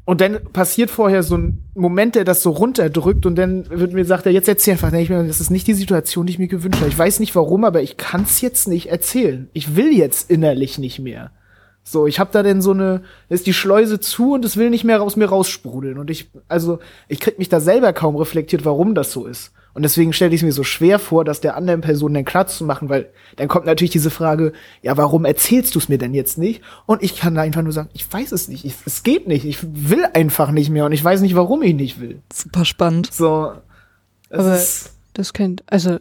Und dann passiert vorher so ein Moment, der das so runterdrückt und dann wird mir gesagt, ja, jetzt erzähl einfach. Das ist nicht die Situation, die ich mir gewünscht habe. Ich weiß nicht warum, aber ich kann es jetzt nicht erzählen. Ich will jetzt innerlich nicht mehr. So, ich habe da denn so eine, ist die Schleuse zu und es will nicht mehr aus mir raussprudeln. Und ich, also, ich krieg mich da selber kaum reflektiert, warum das so ist. Und deswegen stelle ich es mir so schwer vor, das der anderen Person den Klatsch zu machen, weil dann kommt natürlich diese Frage, ja, warum erzählst du es mir denn jetzt nicht? Und ich kann da einfach nur sagen, ich weiß es nicht, ich, es geht nicht, ich will einfach nicht mehr und ich weiß nicht, warum ich nicht will. Super spannend. So. Aber das kennt, also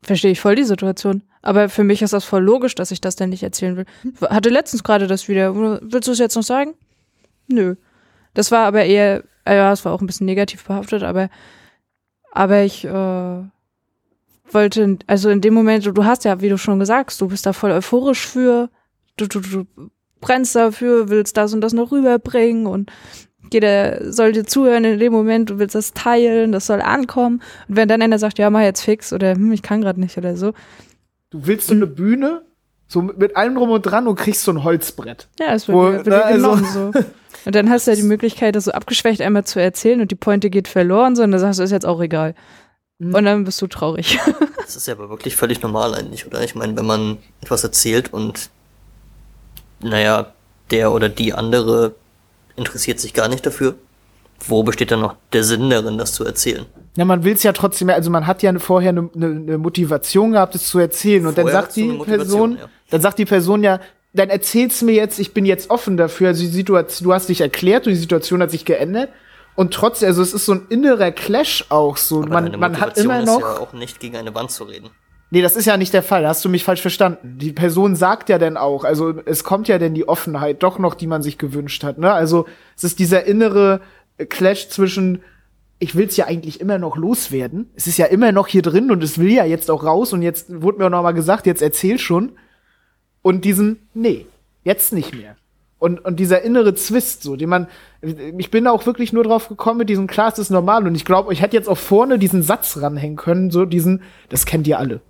verstehe ich voll die Situation. Aber für mich ist das voll logisch, dass ich das denn nicht erzählen will. Hatte letztens gerade das wieder. Willst du es jetzt noch sagen? Nö. Das war aber eher, ja, es war auch ein bisschen negativ behaftet, aber aber ich äh, wollte, also in dem Moment, du, du hast ja, wie du schon gesagt, du bist da voll euphorisch für, du, du, du brennst dafür, willst das und das noch rüberbringen und jeder soll dir zuhören in dem Moment, du willst das teilen, das soll ankommen. Und wenn dann einer sagt, ja, mach jetzt fix oder hm, ich kann gerade nicht oder so. Du willst so eine Bühne, so mit allem drum und dran und kriegst so ein Holzbrett. Ja, es wird, wo, wird na, also so. Und dann hast du ja die Möglichkeit, das so abgeschwächt einmal zu erzählen und die Pointe geht verloren, sondern dann sagst du, ist jetzt auch egal. Mhm. Und dann bist du traurig. Das ist ja aber wirklich völlig normal eigentlich, oder? Ich meine, wenn man etwas erzählt und naja, der oder die andere interessiert sich gar nicht dafür. Wo besteht dann noch der Sinn darin, das zu erzählen? Ja, man will es ja trotzdem, also man hat ja vorher eine ne, ne Motivation gehabt, es zu erzählen. Und dann Vorher sagt du eine die Person, ja. dann sagt die Person ja, dann erzähl's mir jetzt, ich bin jetzt offen dafür. Also die Situation, du hast dich erklärt und die Situation hat sich geändert. Und trotzdem, also es ist so ein innerer Clash auch so. Aber man man hat immer ist noch. ja auch nicht gegen eine Wand zu reden. Nee, das ist ja nicht der Fall. Hast du mich falsch verstanden. Die Person sagt ja dann auch, also es kommt ja denn die Offenheit doch noch, die man sich gewünscht hat. Ne? Also es ist dieser innere Clash zwischen, ich will's ja eigentlich immer noch loswerden. Es ist ja immer noch hier drin und es will ja jetzt auch raus und jetzt wurde mir auch noch mal gesagt, jetzt erzähl schon. Und diesen, nee, jetzt nicht mehr. Und, und dieser innere Zwist, so, den man, ich bin auch wirklich nur drauf gekommen mit diesem, klar, ist normal. Und ich glaube, ich hätte jetzt auch vorne diesen Satz ranhängen können, so diesen, das kennt ihr alle.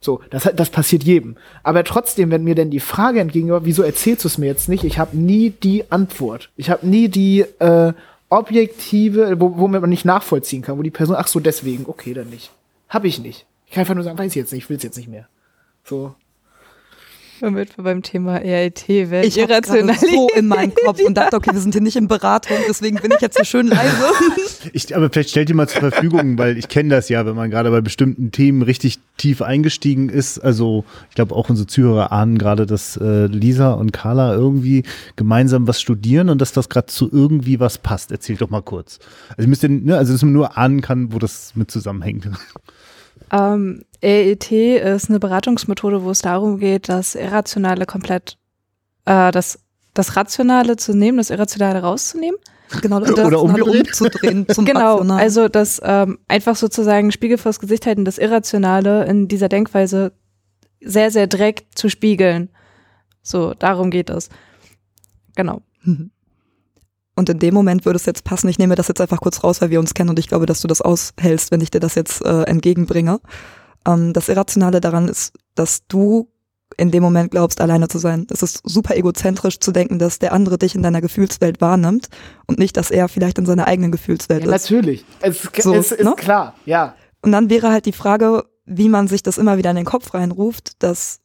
So, das, das passiert jedem. Aber trotzdem, wenn mir denn die Frage entgegenkommt, wieso erzählst du es mir jetzt nicht? Ich habe nie die Antwort. Ich habe nie die äh, objektive, wo, wo man nicht nachvollziehen kann, wo die Person, ach so, deswegen, okay, dann nicht. Hab ich nicht. Ich kann einfach nur sagen, weiß ich jetzt nicht, ich will's jetzt nicht mehr. So. Womit wir beim Thema RIT werden. Ich gerade so in meinem Kopf und dachte, okay, wir sind hier nicht in Beratung, deswegen bin ich jetzt hier schön leise. Ich, aber vielleicht stellt ihr mal zur Verfügung, weil ich kenne das ja, wenn man gerade bei bestimmten Themen richtig tief eingestiegen ist. Also ich glaube auch unsere Zuhörer ahnen gerade, dass äh, Lisa und Carla irgendwie gemeinsam was studieren und dass das gerade zu irgendwie was passt. Erzählt doch mal kurz. Also, ihr müsst ihr, ne, also dass man nur ahnen kann, wo das mit zusammenhängt. Ähm, RET ist eine Beratungsmethode, wo es darum geht, das Irrationale komplett, äh, das, das Rationale zu nehmen, das Irrationale rauszunehmen. Genau, und Oder das umgedreht. umzudrehen zum genau, Rationalen. also das ähm, einfach sozusagen Spiegel vors Gesicht halten, das Irrationale in dieser Denkweise sehr, sehr direkt zu spiegeln. So, darum geht es. Genau. Und in dem Moment würde es jetzt passen, ich nehme das jetzt einfach kurz raus, weil wir uns kennen und ich glaube, dass du das aushältst, wenn ich dir das jetzt äh, entgegenbringe. Ähm, das Irrationale daran ist, dass du in dem Moment glaubst, alleine zu sein. Es ist super egozentrisch zu denken, dass der andere dich in deiner Gefühlswelt wahrnimmt und nicht, dass er vielleicht in seiner eigenen Gefühlswelt Ja, ist. natürlich. Es, So, es ist ne? klar, ja. Und dann wäre halt die Frage, wie man sich das immer wieder in den Kopf reinruft, dass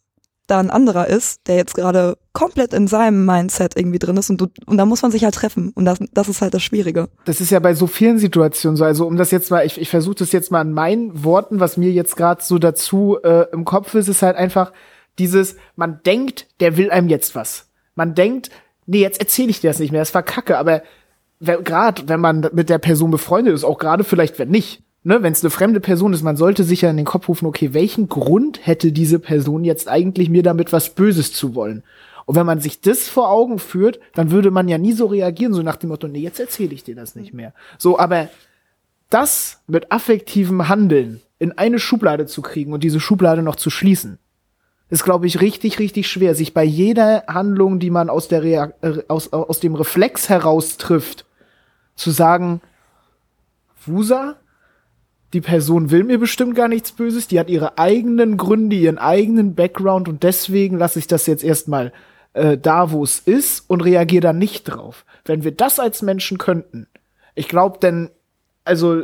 da ein anderer ist, der jetzt gerade komplett in seinem Mindset irgendwie drin ist und, du, und da muss man sich halt treffen und das, das ist halt das Schwierige. Das ist ja bei so vielen Situationen so. Also um das jetzt mal, ich, ich versuche das jetzt mal in meinen Worten, was mir jetzt gerade so dazu äh, im Kopf ist, ist halt einfach dieses, man denkt, der will einem jetzt was. Man denkt, nee, jetzt erzähle ich dir das nicht mehr, das war Kacke, aber gerade wenn man mit der Person befreundet ist, auch gerade vielleicht wenn nicht, ne, wenn es eine fremde Person ist, man sollte sich ja in den Kopf rufen, okay, welchen Grund hätte diese Person jetzt eigentlich mir damit was Böses zu wollen? Und wenn man sich das vor Augen führt, dann würde man ja nie so reagieren, so nach dem Motto, nee, jetzt erzähle ich dir das nicht mehr. So, aber das mit affektivem Handeln in eine Schublade zu kriegen und diese Schublade noch zu schließen, ist, glaube ich, richtig, richtig schwer, sich bei jeder Handlung, die man aus, der Reak äh, aus, aus dem Reflex heraus trifft, zu sagen, Wusa, die Person will mir bestimmt gar nichts Böses, die hat ihre eigenen Gründe, ihren eigenen Background und deswegen lasse ich das jetzt erstmal äh, da, wo es ist und reagiere dann nicht drauf. Wenn wir das als Menschen könnten, ich glaube, denn, also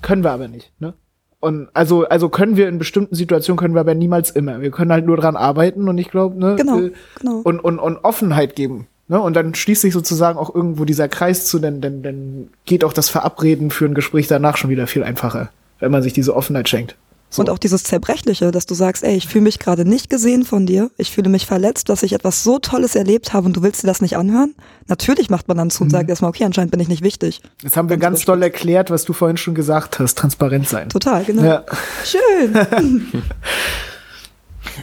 können wir aber nicht, ne? Und also, also können wir in bestimmten Situationen können wir aber niemals immer. Wir können halt nur dran arbeiten und ich glaube, ne, Genau, äh, genau. und, und, und Offenheit geben. Ne? Und dann schließt sich sozusagen auch irgendwo dieser Kreis zu, denn, denn, denn geht auch das Verabreden für ein Gespräch danach schon wieder viel einfacher, wenn man sich diese Offenheit schenkt. So. Und auch dieses Zerbrechliche, dass du sagst, ey, ich fühle mich gerade nicht gesehen von dir, ich fühle mich verletzt, dass ich etwas so Tolles erlebt habe und du willst dir das nicht anhören? Natürlich macht man dann zu und sagt erstmal, okay, anscheinend bin ich nicht wichtig. Jetzt haben wir Ganz ganz doll erklärt, was du vorhin schon gesagt hast, transparent sein. Total, genau. Ja. Schön.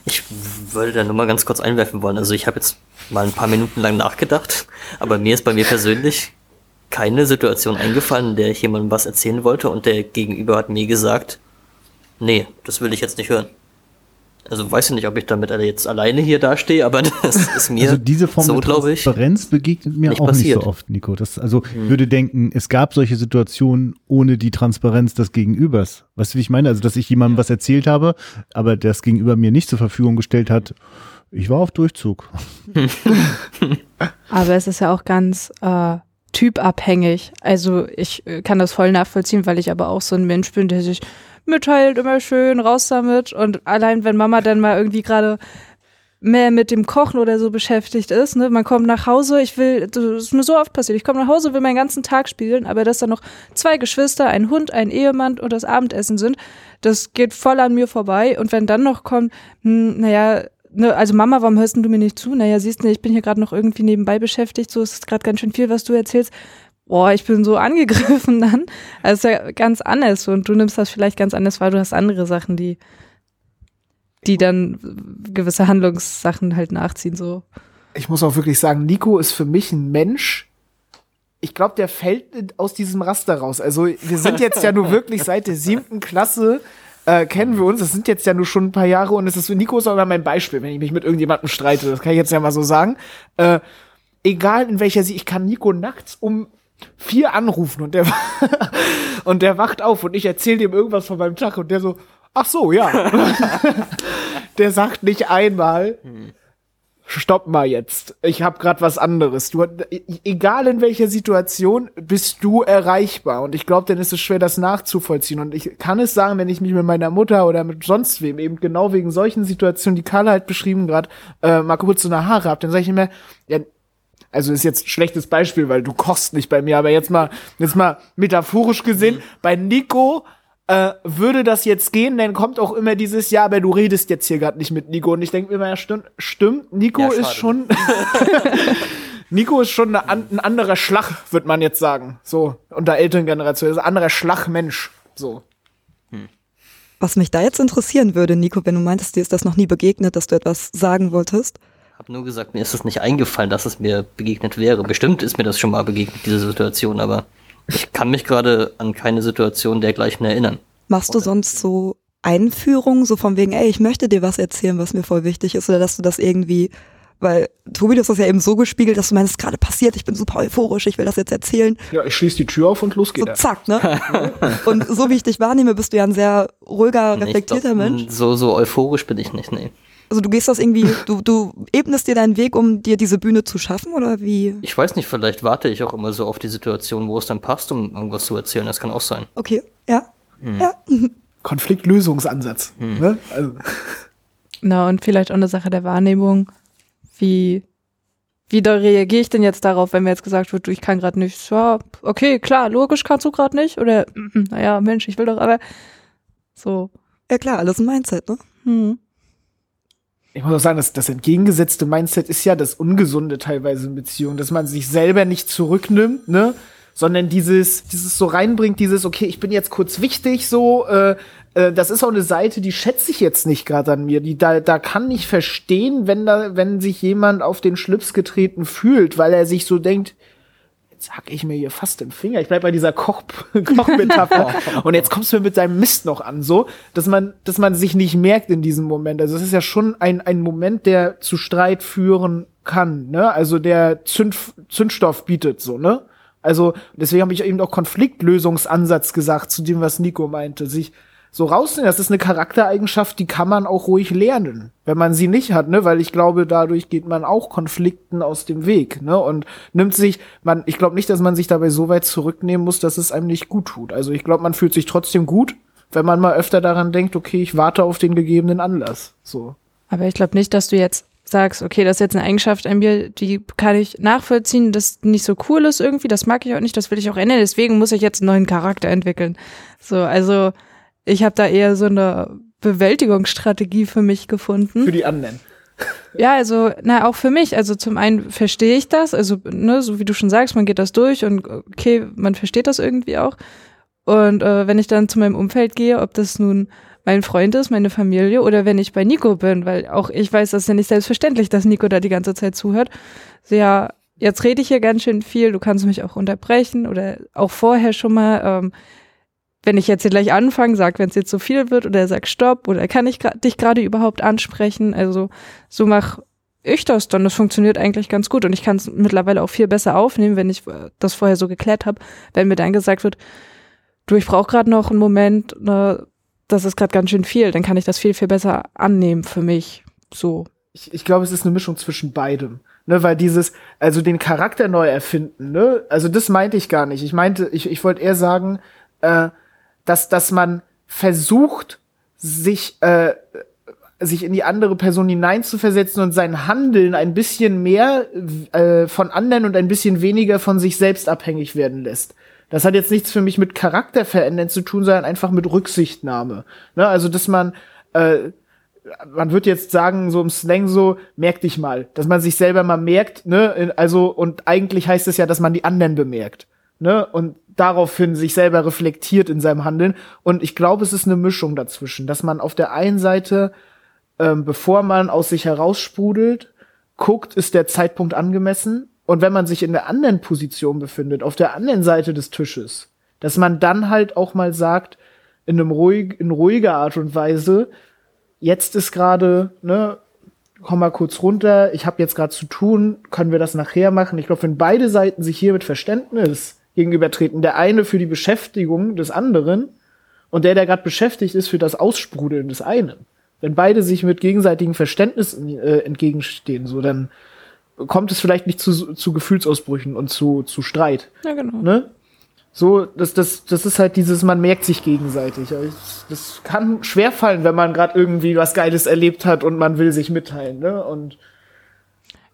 Ich würde da nur mal ganz kurz einwerfen wollen. Also ich habe jetzt mal ein paar Minuten lang nachgedacht, aber mir ist bei mir persönlich keine Situation eingefallen, in der ich jemandem was erzählen wollte und der Gegenüber hat mir gesagt, nee, das will ich jetzt nicht hören. Also weiß ich nicht, ob ich damit jetzt alleine hier dastehe, aber das ist mir Also diese Form so, der glaube ich. Transparenz begegnet mir nicht auch passiert. nicht so oft, Nico. Das, also ich würde denken, es gab solche Situationen ohne die Transparenz des Gegenübers. Weißt du, wie ich meine? Also, dass ich jemandem was erzählt habe, aber das Gegenüber mir nicht zur Verfügung gestellt hat. Ich war auf Durchzug. Aber es ist ja auch ganz äh, typabhängig. Also ich äh, kann das voll nachvollziehen, weil ich aber auch so ein Mensch bin, der sich mitteilt, immer schön, raus damit. Und allein wenn Mama dann mal irgendwie gerade mehr mit dem Kochen oder so beschäftigt ist. Ne? Man kommt nach Hause, ich will, das ist mir so oft passiert, ich komme nach Hause, will meinen ganzen Tag spielen, aber dass da noch zwei Geschwister, ein Hund, ein Ehemann und das Abendessen sind, das geht voll an mir vorbei. Und wenn dann noch kommt, hm, naja, ne, also Mama, warum hörst du mir nicht zu? Naja, siehst du, ich bin hier gerade noch irgendwie nebenbei beschäftigt, so ist es gerade ganz schön viel, was du erzählst. Boah, ich bin so angegriffen dann. Also ist ja ganz anders und du nimmst das vielleicht ganz anders wahr, du hast andere Sachen, die die dann gewisse Handlungssachen halt nachziehen, so. Ich muss auch wirklich sagen, Nico ist für mich ein Mensch. Ich glaube, der fällt aus diesem Raster raus. Also, wir sind jetzt ja nur wirklich seit der siebten Klasse äh, kennen wir uns. Das sind jetzt ja nur schon ein paar Jahre und es ist Nico ist auch immer mein Beispiel, wenn ich mich mit irgendjemandem streite. Das kann ich jetzt ja mal so sagen. Äh, egal in welcher sie, ich kann Nico nachts um vier anrufen und der und der wacht auf und ich erzähle ihm irgendwas von meinem Tag und der so, Ach so, ja. der sagt nicht einmal, stopp mal jetzt. Ich habe gerade was anderes. Du, egal in welcher Situation, bist du erreichbar. Und ich glaube, dann ist es schwer, das nachzuvollziehen. Und ich kann es sagen, wenn ich mich mit meiner Mutter oder mit sonst wem, eben genau wegen solchen Situationen, die Karl halt beschrieben gerade, äh, mal kurz so eine Haare hab, dann sage ich immer, ja, also ist jetzt ein schlechtes Beispiel, weil du kochst nicht bei mir, aber jetzt mal, jetzt mal metaphorisch gesehen, mhm. bei Nico äh, würde das jetzt gehen, dann kommt auch immer dieses Ja, aber du redest jetzt hier gerade nicht mit Nico. Und ich denke mir immer, ja, stimmt, stimmt. Nico ja, ist schon. Nico ist schon eine, ein anderer Schlag, wird man jetzt sagen. So, unter älteren Generationen. Ist ein anderer Schlagmensch. So. Hm. Was mich da jetzt interessieren würde, Nico, wenn du meintest, dir ist das noch nie begegnet, dass du etwas sagen wolltest. Hab nur gesagt, mir ist es nicht eingefallen, dass es mir begegnet wäre. Bestimmt ist mir das schon mal begegnet, diese Situation, aber ich kann mich gerade an keine Situation dergleichen erinnern. Machst du sonst so Einführungen, so von wegen, ey, ich möchte dir was erzählen, was mir voll wichtig ist, oder dass du das irgendwie, weil Tobi, du hast das ja eben so gespiegelt, dass du meinst, gerade passiert, ich bin super euphorisch, ich will das jetzt erzählen. Ja, ich schließe die Tür auf und los geht's. So, zack, ne? und so wie ich dich wahrnehme, bist du ja ein sehr ruhiger, reflektierter glaub, Mensch. So, so euphorisch bin ich nicht, nee. Also du gehst das irgendwie, du, du ebnest dir deinen Weg, um dir diese Bühne zu schaffen oder wie? Ich weiß nicht, vielleicht warte ich auch immer so auf die Situation, wo es dann passt, um irgendwas zu erzählen. Das kann auch sein. Okay, ja. Hm. Ja. Konfliktlösungsansatz. Hm. Ne? Also. Na, und vielleicht auch eine Sache der Wahrnehmung. Wie, wie da reagiere ich denn jetzt darauf, wenn mir jetzt gesagt wird, du, ich kann gerade nicht? Ja, okay, klar, logisch kannst du gerade nicht. Oder, naja, Mensch, ich will doch aber so. Ja klar, alles ein Mindset, ne? Hm ich muss auch sagen, dass das entgegengesetzte Mindset ist ja das Ungesunde teilweise in Beziehungen, dass man sich selber nicht zurücknimmt, ne? Sondern dieses, dieses so reinbringt, dieses, okay, ich bin jetzt kurz wichtig, so, äh, äh, das ist auch eine Seite, die schätze ich jetzt nicht gerade an mir. Die, da, da kann ich verstehen, wenn da, wenn sich jemand auf den Schlips getreten fühlt, weil er sich so denkt, jetzt hack ich mir hier fast den Finger. Ich bleib bei dieser Koch Kochmetapher. und jetzt kommst du mir mit deinem Mist noch an, so, dass man, dass man sich nicht merkt in diesem Moment. Also es ist ja schon ein, ein Moment, der zu Streit führen kann, ne? Also der Zünd, Zündstoff bietet, so, ne? Also deswegen habe ich eben auch Konfliktlösungsansatz gesagt zu dem, was Nico meinte, sich so rausnehmen. Das ist eine Charaktereigenschaft, die kann man auch ruhig lernen, wenn man sie nicht hat, ne? Weil ich glaube, dadurch geht man auch Konflikten aus dem Weg, ne? Und nimmt sich, man, ich glaube nicht, dass man sich dabei so weit zurücknehmen muss, dass es einem nicht gut tut. Also ich glaube, man fühlt sich trotzdem gut, wenn man mal öfter daran denkt, okay, ich warte auf den gegebenen Anlass. So. Aber ich glaube nicht, dass du jetzt sagst, okay, das ist jetzt eine Eigenschaft an mir, die kann ich nachvollziehen, das nicht so cool ist irgendwie, das mag ich auch nicht, das will ich auch ändern, deswegen muss ich jetzt einen neuen Charakter entwickeln. So, also ich habe da eher so eine Bewältigungsstrategie für mich gefunden. Für die anderen. Ja, also, na, auch für mich. Also zum einen verstehe ich das, also, ne, so wie du schon sagst, man geht das durch und okay, man versteht das irgendwie auch. Und äh, wenn ich dann zu meinem Umfeld gehe, ob das nun mein Freund ist, meine Familie oder wenn ich bei Nico bin, weil auch ich weiß, das ist ja nicht selbstverständlich, dass Nico da die ganze Zeit zuhört. So, ja, jetzt rede ich hier ganz schön viel, du kannst mich auch unterbrechen oder auch vorher schon mal. Ähm, wenn ich jetzt hier gleich anfange, sag, wenn es jetzt so viel wird, oder sag Stopp, oder kann ich dich gerade überhaupt ansprechen? Also so mach ich das dann. Das funktioniert eigentlich ganz gut und ich kann es mittlerweile auch viel besser aufnehmen, wenn ich das vorher so geklärt habe. Wenn mir dann gesagt wird, du, ich brauche gerade noch einen Moment, ne, das ist gerade ganz schön viel, dann kann ich das viel, viel besser annehmen für mich. So. Ich, ich glaube, es ist eine Mischung zwischen beidem. Ne, weil dieses, also den Charakter neu erfinden, ne, also das meinte ich gar nicht. Ich meinte, ich, ich wollte eher sagen, äh, dass, dass man versucht, sich, äh, sich in die andere Person hineinzuversetzen und sein Handeln ein bisschen mehr äh, von anderen und ein bisschen weniger von sich selbst abhängig werden lässt. Das hat jetzt nichts für mich mit Charakterverändern zu tun, sondern einfach mit Rücksichtnahme. Ne? Also, dass man, äh, man wird jetzt sagen, so im Slang so, merk dich mal, dass man sich selber mal merkt, ne, also, und eigentlich heißt es ja, dass man die anderen bemerkt, ne, und daraufhin sich selber reflektiert in seinem Handeln. Und ich glaube, es ist eine Mischung dazwischen, dass man auf der einen Seite ähm, bevor man aus sich heraussprudelt, guckt, ist der Zeitpunkt angemessen. Und wenn man sich in der anderen Position befindet, auf der anderen Seite des Tisches, dass man dann halt auch mal sagt, in einem ruhig, in ruhiger Art und Weise, jetzt ist gerade, ne, komm mal kurz runter, ich habe jetzt gerade zu tun, können wir das nachher machen? Ich glaube, wenn beide Seiten sich hier mit Verständnis gegenübertreten, der eine für die Beschäftigung des anderen und der, der gerade beschäftigt ist, für das Aussprudeln des einen, wenn beide sich mit gegenseitigem Verständnis äh, entgegenstehen, so dann kommt es vielleicht nicht zu, zu Gefühlsausbrüchen und zu, zu Streit. Ja, genau. Ne? So, das, das, das ist halt dieses, man merkt sich gegenseitig. Das kann schwerfallen, wenn man gerade irgendwie was Geiles erlebt hat und man will sich mitteilen, ne? Und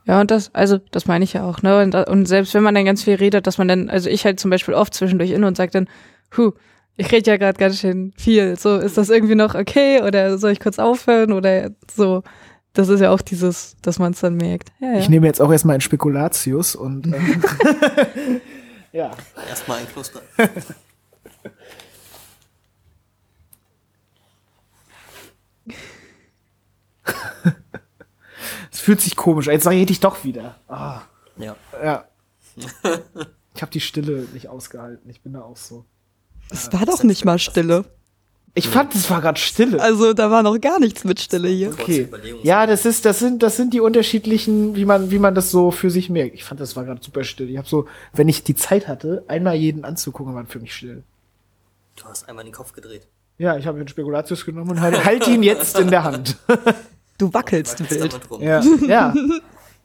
ja, und das, also, das meine ich ja auch, ne? Und, und selbst wenn man dann ganz viel redet, dass man dann, also ich halt zum Beispiel oft zwischendurch inne und sagt dann, huh, ich rede ja gerade ganz schön viel. So, ist das irgendwie noch okay oder soll ich kurz aufhören oder so? Das ist ja auch dieses, dass man es dann merkt. Ja, ja. Ich nehme jetzt auch erstmal ein Spekulatius und ähm, ja. Erstmal ein Kloster. Es fühlt sich komisch. Jetzt rede ich doch wieder. Ah. Ja. Ja. Ich habe die Stille nicht ausgehalten. Ich bin da auch so. Es war doch nicht mal Stille. Ich fand, es war gerade Stille. Also da war noch gar nichts mit Stille hier. Okay. Ja, das ist, das sind, das sind die unterschiedlichen, wie man, wie man das so für sich merkt. Ich fand, das war gerade super still. Ich habe so, wenn ich die Zeit hatte, einmal jeden anzugucken, war für mich still. Du hast einmal den Kopf gedreht. Ja, ich habe den Spekulatius genommen und halt, halt ihn jetzt in der Hand. Du wackelst wild. Ja, ja.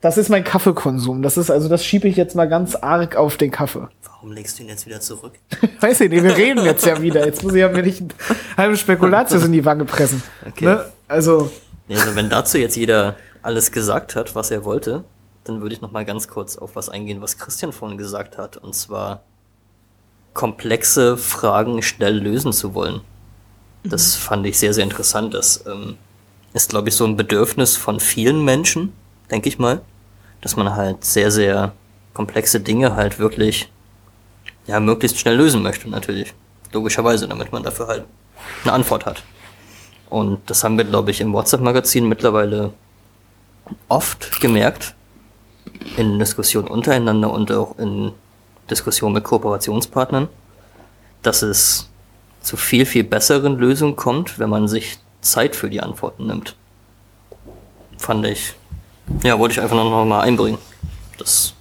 Das ist mein Kaffeekonsum. Das ist also, das schiebe ich jetzt mal ganz arg auf den Kaffee. Warum legst du ihn jetzt wieder zurück? Weiß ich nicht, wir reden jetzt ja wieder. Jetzt muss ich ja mir nicht einen halben Spekulatius in die Wange pressen. Okay. Ne? Also, Ja, also wenn dazu jetzt jeder alles gesagt hat, was er wollte, dann würde ich noch mal ganz kurz auf was eingehen, was Christian vorhin gesagt hat, und zwar komplexe Fragen schnell lösen zu wollen. Das fand ich sehr, sehr interessant. Das ähm, ist, glaube ich, so ein Bedürfnis von vielen Menschen, denke ich mal, dass man halt sehr, sehr komplexe Dinge halt wirklich ja möglichst schnell lösen möchte, natürlich. Logischerweise, damit man dafür halt eine Antwort hat. Und das haben wir, glaube ich, im WhatsApp-Magazin mittlerweile oft gemerkt. In Diskussionen untereinander und auch in Diskussionen mit Kooperationspartnern, dass es zu viel, viel besseren Lösungen kommt, wenn man sich Zeit für die Antworten nimmt. Fand ich, ja, wollte ich einfach noch mal einbringen. Das,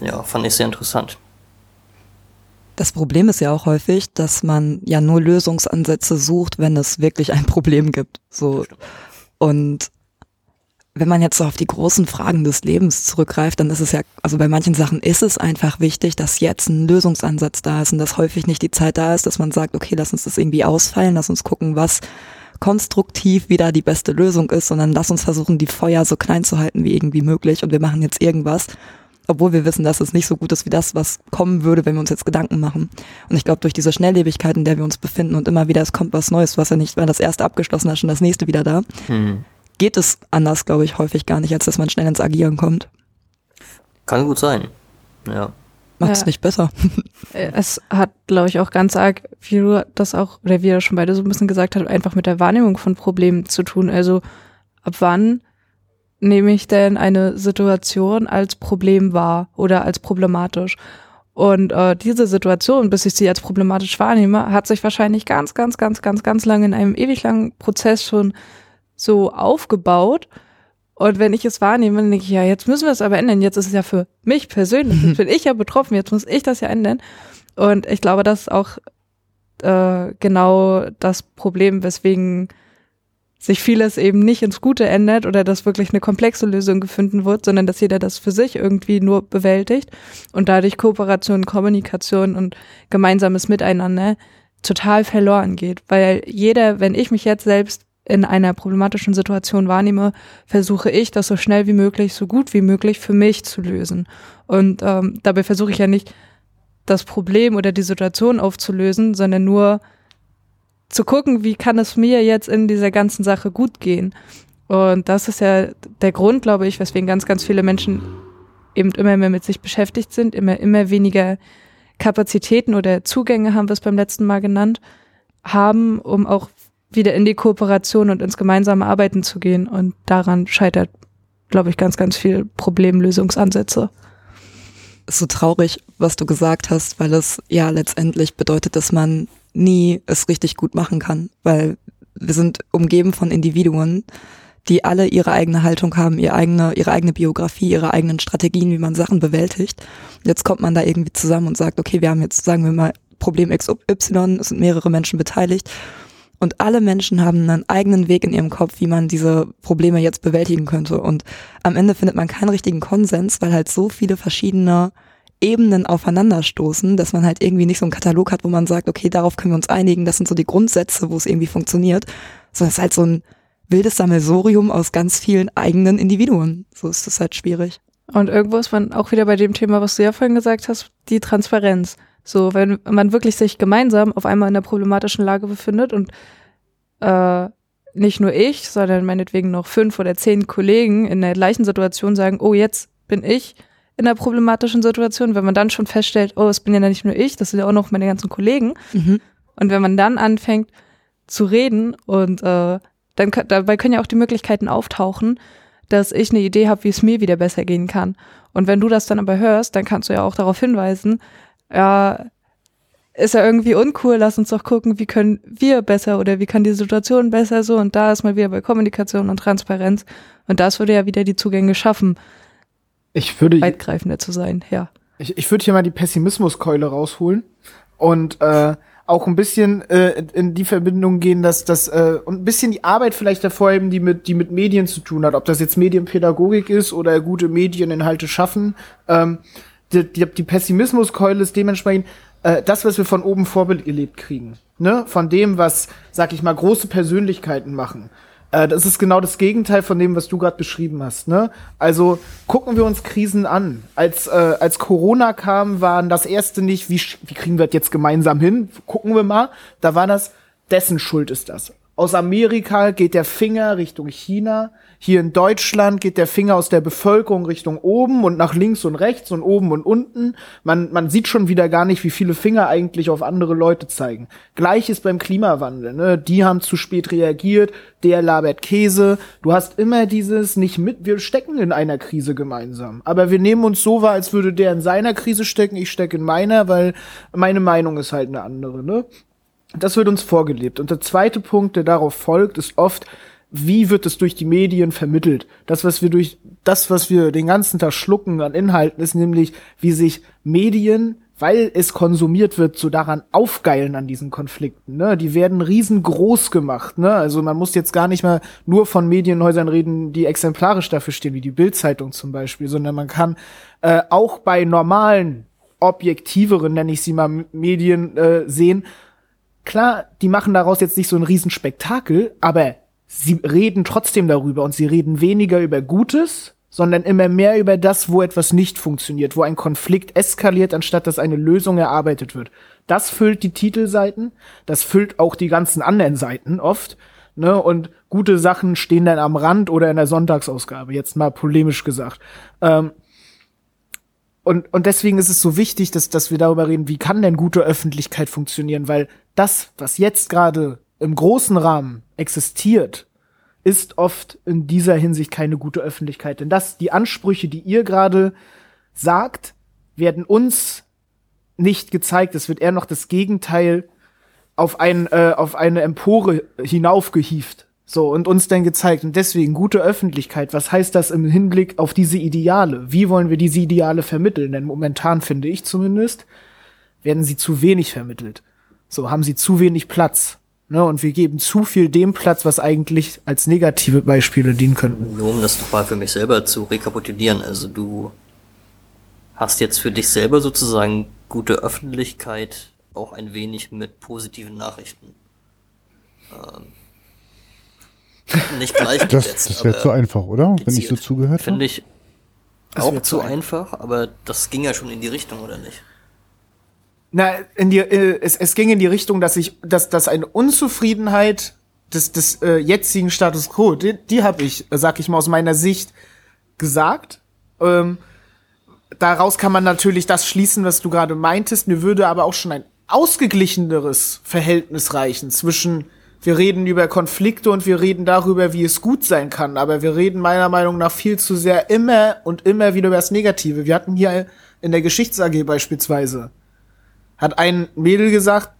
ja, fand ich sehr interessant. Das Problem ist ja auch häufig, dass man ja nur Lösungsansätze sucht, wenn es wirklich ein Problem gibt. So. Und wenn man jetzt so auf die großen Fragen des Lebens zurückgreift, dann ist es ja, also bei manchen Sachen ist es einfach wichtig, dass jetzt ein Lösungsansatz da ist und dass häufig nicht die Zeit da ist, dass man sagt, okay, lass uns das irgendwie ausfallen, lass uns gucken, was konstruktiv wieder die beste Lösung ist, sondern lass uns versuchen, die Feuer so klein zu halten wie irgendwie möglich und wir machen jetzt irgendwas, obwohl wir wissen, dass es nicht so gut ist wie das, was kommen würde, wenn wir uns jetzt Gedanken machen. Und ich glaube, durch diese Schnelllebigkeit, in der wir uns befinden und immer wieder, es kommt was Neues, hast ja nicht, wenn das erste abgeschlossen hast, schon das nächste wieder da, Hm. Geht es anders, glaube ich, häufig gar nicht, als dass man schnell ins Agieren kommt. Kann gut sein. Ja. Macht es Ja. nicht besser. Äh, Es hat, glaube ich, auch ganz arg, wie du das auch, oder wie er schon beide so ein bisschen gesagt hat, einfach mit der Wahrnehmung von Problemen zu tun. Also ab wann nehme ich denn eine Situation als Problem wahr oder als problematisch? Und äh, diese Situation, bis ich sie als problematisch wahrnehme, hat sich wahrscheinlich ganz, ganz, ganz, ganz, ganz lange in einem ewig langen Prozess schon so aufgebaut. Und wenn ich es wahrnehme, dann denke ich, ja, jetzt müssen wir es aber ändern. Jetzt ist es ja für mich persönlich, jetzt bin ich ja betroffen, jetzt muss ich das ja ändern. Und ich glaube, das ist auch äh, genau das Problem, weswegen sich vieles eben nicht ins Gute ändert oder dass wirklich eine komplexe Lösung gefunden wird, sondern dass jeder das für sich irgendwie nur bewältigt und dadurch Kooperation, Kommunikation und gemeinsames Miteinander total verloren geht. Weil jeder, wenn ich mich jetzt selbst in einer problematischen Situation wahrnehme, versuche ich, das so schnell wie möglich, so gut wie möglich für mich zu lösen. Und ähm, dabei versuche ich ja nicht, das Problem oder die Situation aufzulösen, sondern nur zu gucken, wie kann es mir jetzt in dieser ganzen Sache gut gehen. Und das ist ja der Grund, glaube ich, weswegen ganz, ganz viele Menschen eben immer mehr mit sich beschäftigt sind, immer, immer weniger Kapazitäten oder Zugänge, haben wir es beim letzten Mal genannt, haben, um auch wieder in die Kooperation und ins gemeinsame Arbeiten zu gehen. Und daran scheitert, glaube ich, ganz, ganz viel Problemlösungsansätze. So traurig, was du gesagt hast, weil es ja letztendlich bedeutet, dass man nie es richtig gut machen kann, weil wir sind umgeben von Individuen, die alle ihre eigene Haltung haben, ihre eigene, ihre eigene Biografie, ihre eigenen Strategien, wie man Sachen bewältigt. Jetzt kommt man da irgendwie zusammen und sagt, okay, wir haben jetzt, sagen wir mal, Problem XY, es sind mehrere Menschen beteiligt. Und alle Menschen haben einen eigenen Weg in ihrem Kopf, wie man diese Probleme jetzt bewältigen könnte. Und am Ende findet man keinen richtigen Konsens, weil halt so viele verschiedene Ebenen aufeinanderstoßen, dass man halt irgendwie nicht so einen Katalog hat, wo man sagt, okay, darauf können wir uns einigen, das sind so die Grundsätze, wo es irgendwie funktioniert, sondern es ist halt so ein wildes Sammelsorium aus ganz vielen eigenen Individuen. So ist das halt schwierig. Und irgendwo ist man auch wieder bei dem Thema, was du ja vorhin gesagt hast, die Transparenz. So, wenn man wirklich sich gemeinsam auf einmal in einer problematischen Lage befindet und äh, nicht nur ich, sondern meinetwegen noch fünf oder zehn Kollegen in der gleichen Situation sagen, oh, jetzt bin ich in einer problematischen Situation, wenn man dann schon feststellt, oh, es bin ja nicht nur ich, das sind ja auch noch meine ganzen Kollegen. Mhm. Und wenn man dann anfängt zu reden und äh, dann dabei können ja auch die Möglichkeiten auftauchen, dass ich eine Idee habe, wie es mir wieder besser gehen kann. Und wenn du das dann aber hörst, dann kannst du ja auch darauf hinweisen, ja, ist ja irgendwie uncool, lass uns doch gucken, wie können wir besser oder wie kann die Situation besser so und da ist mal wieder bei Kommunikation und Transparenz und das würde ja wieder die Zugänge schaffen, ich würde weitgreifender zu sein, ja. Ich, ich würde hier mal die Pessimismuskeule rausholen und äh, auch ein bisschen äh, in die Verbindung gehen, dass das äh, und ein bisschen die Arbeit vielleicht hervorheben, die mit die mit Medien zu tun hat, ob das jetzt Medienpädagogik ist oder gute Medieninhalte schaffen. Ähm, die, die, die Pessimismuskeule ist dementsprechend äh, das, was wir von oben vorgelebt kriegen, ne, von dem, was, sag ich mal, große Persönlichkeiten machen. Äh, das ist genau das Gegenteil von dem, was du gerade beschrieben hast. Ne? Also gucken wir uns Krisen an. Als, äh, als Corona kam, waren das erste nicht, wie, wie kriegen wir das jetzt gemeinsam hin? Gucken wir mal. Da war das, dessen Schuld ist das. Aus Amerika geht der Finger Richtung China. Hier in Deutschland geht der Finger aus der Bevölkerung Richtung oben und nach links und rechts und oben und unten. Man, man sieht schon wieder gar nicht, wie viele Finger eigentlich auf andere Leute zeigen. Gleich ist beim Klimawandel. Ne? Die haben zu spät reagiert, der labert Käse. Du hast immer dieses nicht mit, wir stecken in einer Krise gemeinsam. Aber wir nehmen uns so wahr, als würde der in seiner Krise stecken, ich stecke in meiner, weil meine Meinung ist halt eine andere. Ne? Das wird uns vorgelebt. Und der zweite Punkt, der darauf folgt, ist oft, wie wird es durch die Medien vermittelt? Das, was wir durch, das, was wir den ganzen Tag schlucken an Inhalten, ist nämlich, wie sich Medien, weil es konsumiert wird, so daran aufgeilen an diesen Konflikten. Ne? Die werden riesengroß gemacht. Ne? Also man muss jetzt gar nicht mal nur von Medienhäusern reden, die exemplarisch dafür stehen, wie die Bildzeitung zum Beispiel, sondern man kann äh, auch bei normalen, objektiveren, nenne ich sie mal, Medien äh, sehen. Klar, die machen daraus jetzt nicht so ein Riesenspektakel, aber sie reden trotzdem darüber und sie reden weniger über Gutes, sondern immer mehr über das, wo etwas nicht funktioniert, wo ein Konflikt eskaliert, anstatt dass eine Lösung erarbeitet wird. Das füllt die Titelseiten, das füllt auch die ganzen anderen Seiten oft, ne, und gute Sachen stehen dann am Rand oder in der Sonntagsausgabe, jetzt mal polemisch gesagt. Ähm, und, und deswegen ist es so wichtig, dass, dass wir darüber reden, wie kann denn gute Öffentlichkeit funktionieren, weil das, was jetzt gerade im großen Rahmen existiert, ist oft in dieser Hinsicht keine gute Öffentlichkeit. Denn das, die Ansprüche, die ihr gerade sagt, werden uns nicht gezeigt. Es wird eher noch das Gegenteil auf, ein, äh, auf eine Empore hinaufgehieft. So, und uns dann gezeigt. Und deswegen gute Öffentlichkeit. Was heißt das im Hinblick auf diese Ideale? Wie wollen wir diese Ideale vermitteln? Denn momentan finde ich zumindest, werden sie zu wenig vermittelt. So, haben sie zu wenig Platz. Ne, und wir geben zu viel dem Platz, was eigentlich als negative Beispiele dienen könnten. Nur um das nochmal für mich selber zu rekapitulieren. Also du hast jetzt für dich selber sozusagen gute Öffentlichkeit auch ein wenig mit positiven Nachrichten. Ähm, nicht gleichgesetzt. Das, das wäre zu einfach, oder? Wenn ich so zugehört habe. Finde ich Das auch zu zu einfach, aber das ging ja schon in die Richtung, oder nicht? Na, in die, äh, es, es ging in die Richtung, dass ich, dass, dass eine Unzufriedenheit des, des äh, jetzigen Status quo, die, die habe ich, sag ich mal, aus meiner Sicht gesagt. Ähm, daraus kann man natürlich das schließen, was du gerade meintest. Mir würde aber auch schon ein ausgeglicheneres Verhältnis reichen zwischen wir reden über Konflikte und wir reden darüber, wie es gut sein kann. Aber wir reden meiner Meinung nach viel zu sehr immer und immer wieder über das Negative. Wir hatten hier in der Geschichts-AG beispielsweise, hat ein Mädel gesagt,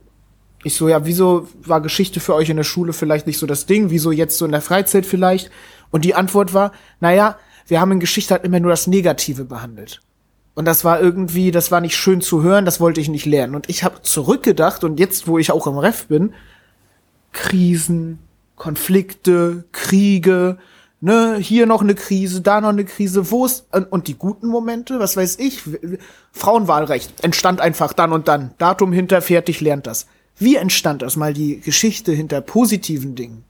ich so, ja, wieso war Geschichte für euch in der Schule vielleicht nicht so das Ding? Wieso jetzt so in der Freizeit vielleicht? Und die Antwort war, naja, wir haben in Geschichte halt immer nur das Negative behandelt. Und das war irgendwie, das war nicht schön zu hören, das wollte ich nicht lernen. Und ich habe zurückgedacht und jetzt, wo ich auch im Ref bin, Krisen, Konflikte, Kriege, ne, hier noch eine Krise, da noch eine Krise, wo ist, und, die guten Momente, was weiß ich, Frauenwahlrecht entstand einfach dann und dann, Datum hinter, fertig, lernt das. Wie entstand das mal die Geschichte hinter positiven Dingen?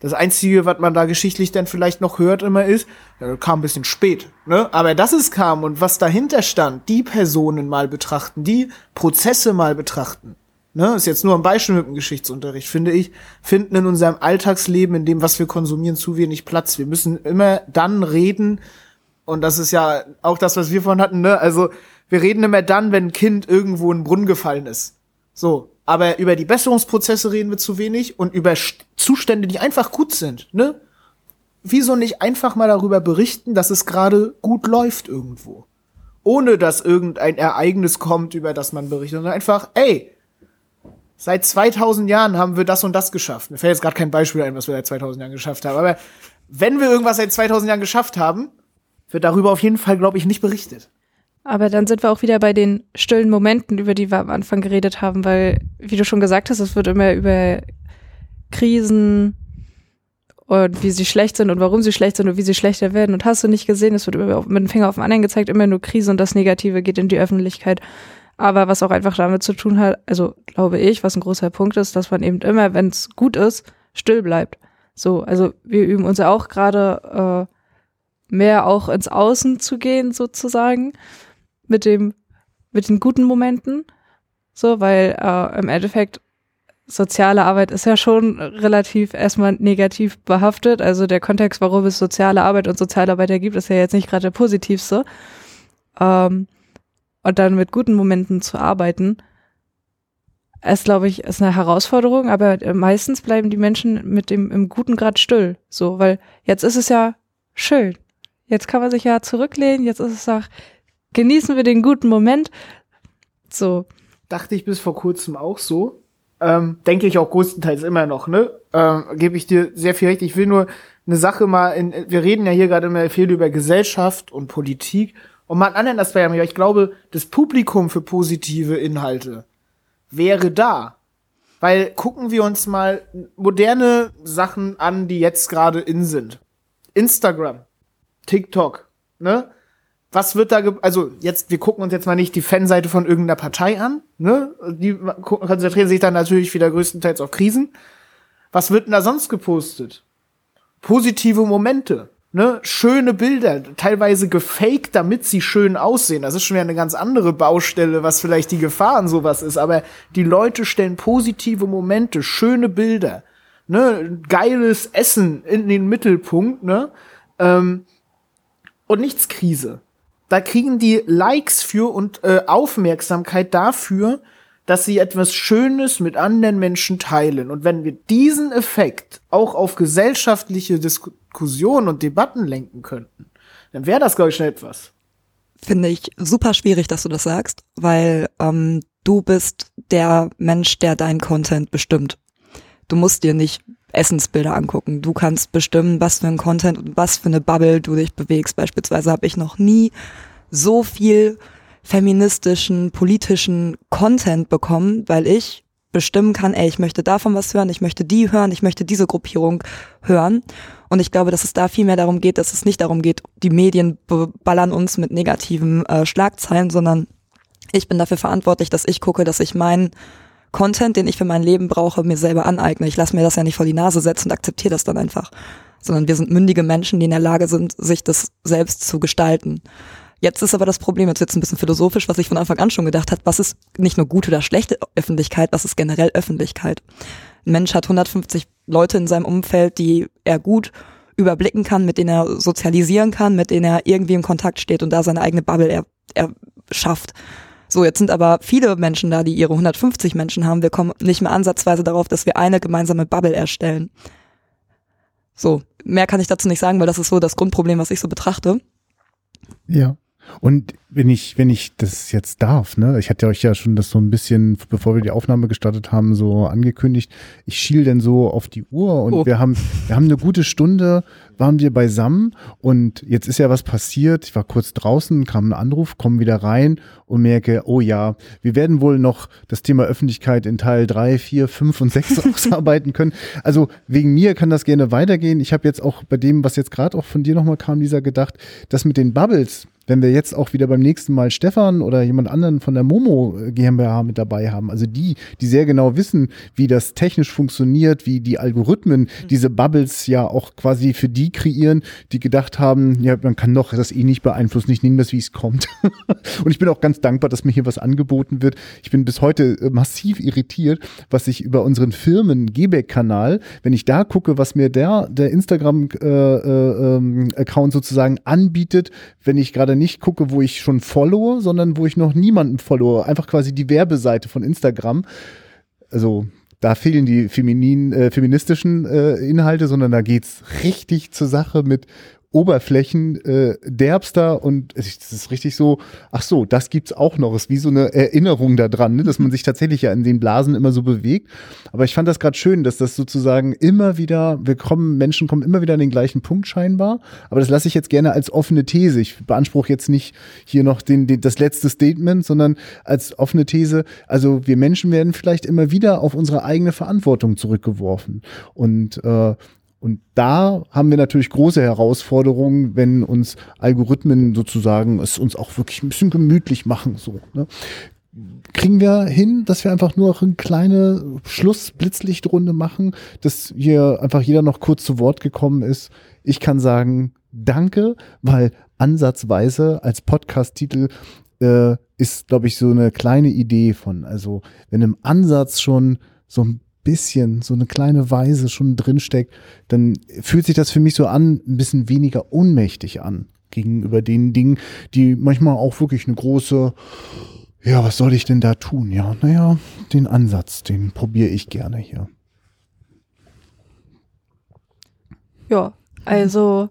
Das Einzige, was man da geschichtlich dann vielleicht noch hört immer ist, ja, kam ein bisschen spät, ne? Aber dass es kam und was dahinter stand, die Personen mal betrachten, die Prozesse mal betrachten, ne? Ist jetzt nur ein Beispiel mit dem Geschichtsunterricht, finde ich, finden in unserem Alltagsleben, in dem, was wir konsumieren, zu wenig Platz. Wir müssen immer dann reden, und das ist ja auch das, was wir vorhin hatten, ne? Also, wir reden immer dann, wenn ein Kind irgendwo in den Brunnen gefallen ist. So. Aber über die Besserungsprozesse reden wir zu wenig und über St- Zustände, die einfach gut sind, ne? Wieso nicht einfach mal darüber berichten, dass es gerade gut läuft irgendwo? Ohne dass irgendein Ereignis kommt, über das man berichtet, sondern einfach, ey, seit 2000 Jahren haben wir das und das geschafft. Mir fällt jetzt gerade kein Beispiel ein, was wir seit 2000 Jahren geschafft haben. Aber wenn wir irgendwas seit 2000 Jahren geschafft haben, wird darüber auf jeden Fall, glaube ich, nicht berichtet. Aber dann sind wir auch wieder bei den stillen Momenten, über die wir am Anfang geredet haben, weil, wie du schon gesagt hast, es wird immer über Krisen und wie sie schlecht sind und warum sie schlecht sind und wie sie schlechter werden. Und hast du nicht gesehen, es wird immer mit dem Finger auf den anderen gezeigt, immer nur Krise und das Negative geht in die Öffentlichkeit. Aber was auch einfach damit zu tun hat, also glaube ich, was ein großer Punkt ist, dass man eben immer, wenn es gut ist, still bleibt. So, also wir üben uns ja auch gerade äh, mehr auch ins Außen zu gehen, sozusagen, mit dem, mit den guten Momenten. So, weil äh, im Endeffekt soziale Arbeit ist ja schon relativ erstmal negativ behaftet. Also der Kontext, warum es soziale Arbeit und Sozialarbeiter gibt, ist ja jetzt nicht gerade der positivste. Ähm, und dann mit guten Momenten zu arbeiten, ist, glaube ich, ist eine Herausforderung, aber meistens bleiben die Menschen mit dem im guten Grad still. So, weil jetzt ist es ja schön. Jetzt kann man sich ja zurücklehnen, jetzt ist es auch, genießen wir den guten Moment. So, Dachte ich bis vor kurzem auch so. Ähm, denke ich auch größtenteils immer noch, ne? Ähm, Gebe ich dir sehr viel recht. Ich will nur eine Sache mal, in, wir reden ja hier gerade immer viel über Gesellschaft und Politik. Und mal einen anderen Aspekt, aber ich glaube, das Publikum für positive Inhalte wäre da. Weil gucken wir uns mal moderne Sachen an, die jetzt gerade in sind. Instagram, TikTok, ne? Was wird da, ge also jetzt, wir gucken uns jetzt mal nicht die Fanseite von irgendeiner Partei an, ne? Die konzentrieren sich dann natürlich wieder größtenteils auf Krisen. Was wird denn da sonst gepostet? Positive Momente, ne? Schöne Bilder, teilweise gefaked, damit sie schön aussehen. Das ist schon wieder eine ganz andere Baustelle, was vielleicht die Gefahr an sowas ist. Aber die Leute stellen positive Momente, schöne Bilder, ne? Geiles Essen in den Mittelpunkt, ne? Ähm, und nichts Krise. Da kriegen die Likes für und äh, Aufmerksamkeit dafür, dass sie etwas Schönes mit anderen Menschen teilen. Und wenn wir diesen Effekt auch auf gesellschaftliche Diskussionen und Debatten lenken könnten, dann wäre das, glaube ich, schon etwas. Finde ich super schwierig, dass du das sagst, weil ähm, du bist der Mensch, der deinen Content bestimmt. Du musst dir nicht Essensbilder angucken. Du kannst bestimmen, was für ein Content und was für eine Bubble du dich bewegst. Beispielsweise habe ich noch nie so viel feministischen, politischen Content bekommen, weil ich bestimmen kann, ey, ich möchte davon was hören, ich möchte die hören, ich möchte diese Gruppierung hören. Und ich glaube, dass es da viel mehr darum geht, dass es nicht darum geht, die Medien ballern uns mit negativen äh, Schlagzeilen, sondern ich bin dafür verantwortlich, dass ich gucke, dass ich meinen Content, den ich für mein Leben brauche, mir selber aneigne. Ich lasse mir das ja nicht vor die Nase setzen und akzeptiere das dann einfach. Sondern wir sind mündige Menschen, die in der Lage sind, sich das selbst zu gestalten. Jetzt ist aber das Problem, jetzt wird ein bisschen philosophisch, was ich von Anfang an schon gedacht habe, was ist nicht nur gute oder schlechte Öffentlichkeit, was ist generell Öffentlichkeit? Ein Mensch hat 150 Leute in seinem Umfeld, die er gut überblicken kann, mit denen er sozialisieren kann, mit denen er irgendwie im Kontakt steht und da seine eigene Bubble er, er schafft. So, jetzt sind aber viele Menschen da, die ihre 150 Menschen haben. Wir kommen nicht mehr ansatzweise darauf, dass wir eine gemeinsame Bubble erstellen. So, mehr kann ich dazu nicht sagen, weil das ist so das Grundproblem, was ich so betrachte. Ja. Und wenn ich, wenn ich das jetzt darf, ne, ich hatte euch ja schon das so ein bisschen, bevor wir die Aufnahme gestartet haben, so angekündigt. Ich schiel denn so auf die Uhr und Oh. wir haben, wir haben eine gute Stunde, waren wir beisammen und jetzt ist ja was passiert. Ich war kurz draußen, kam ein Anruf, komme wieder rein und merke, oh ja, wir werden wohl noch das Thema Öffentlichkeit in Teil drei, vier, fünf und sechs ausarbeiten können. Also wegen mir kann das gerne weitergehen. Ich habe jetzt auch bei dem, was jetzt gerade auch von dir nochmal kam, dieser gedacht, das mit den Bubbles, wenn wir jetzt auch wieder beim nächsten Mal Stefan oder jemand anderen von der Momo GmbH mit dabei haben, also die, die sehr genau wissen, wie das technisch funktioniert, wie die Algorithmen diese Bubbles ja auch quasi für die kreieren, die gedacht haben, ja, man kann doch das eh nicht beeinflussen, ich nehme das, wie es kommt. Und ich bin auch ganz dankbar, dass mir hier was angeboten wird. Ich bin bis heute äh, massiv irritiert, was ich über unseren Firmen Gebeck-Kanal, wenn ich da gucke, was mir der, der Instagram-Account äh, ähm, Account sozusagen anbietet, wenn ich gerade nicht gucke, wo ich schon followe, sondern wo ich noch niemanden followe. Einfach quasi die Werbeseite von Instagram. Also da fehlen die feminin, äh, feministischen äh, Inhalte, sondern da geht's richtig zur Sache mit Oberflächen äh, derbster und es ist- das ist richtig so, ach so, das gibt's auch noch. Ist wie so eine Erinnerung daran, ne, dass man sich tatsächlich ja in den Blasen immer so bewegt. Aber ich fand das gerade schön, dass das sozusagen immer wieder, wir kommen, Menschen kommen immer wieder an den gleichen Punkt scheinbar. Aber das lasse ich jetzt gerne als offene These. Ich beanspruche jetzt nicht hier noch den, den, das letzte Statement, sondern als offene These. Also wir Menschen werden vielleicht immer wieder auf unsere eigene Verantwortung zurückgeworfen. Und äh, und da haben wir natürlich große Herausforderungen, wenn uns Algorithmen sozusagen es uns auch wirklich ein bisschen gemütlich machen. So, ne? Kriegen wir hin, dass wir einfach nur noch eine kleine Schlussblitzlichtrunde machen, dass hier einfach jeder noch kurz zu Wort gekommen ist. Ich kann sagen, danke, weil ansatzweise als Podcast-Titel äh, ist, glaube ich, so eine kleine Idee von. Also, wenn im Ansatz schon so ein bisschen, so eine kleine Weise schon drinsteckt, dann fühlt sich das für mich so an, ein bisschen weniger ohnmächtig an gegenüber den Dingen, die manchmal auch wirklich eine große, ja, was soll ich denn da tun? Ja, naja, den Ansatz, den probiere ich gerne hier. Ja, also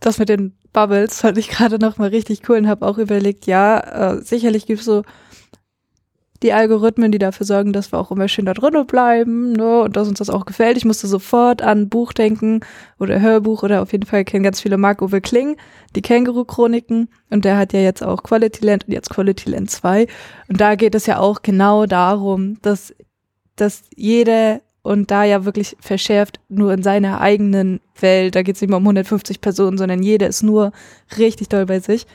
das mit den Bubbles fand ich gerade noch mal richtig cool und habe auch überlegt, ja, äh, sicherlich gibt es so die Algorithmen, die dafür sorgen, dass wir auch immer schön da drinnen bleiben ne, und dass uns das auch gefällt. Ich musste sofort an Buch denken oder Hörbuch oder auf jeden Fall kennen ganz viele Marc-Uwe Kling, die Känguru-Chroniken und der hat ja jetzt auch Quality Land und jetzt Quality Land 2 und da geht es ja auch genau darum, dass, dass jede und da ja wirklich verschärft nur in seiner eigenen Welt, da geht es nicht mehr um 150 Personen, sondern jeder ist nur richtig doll bei sich.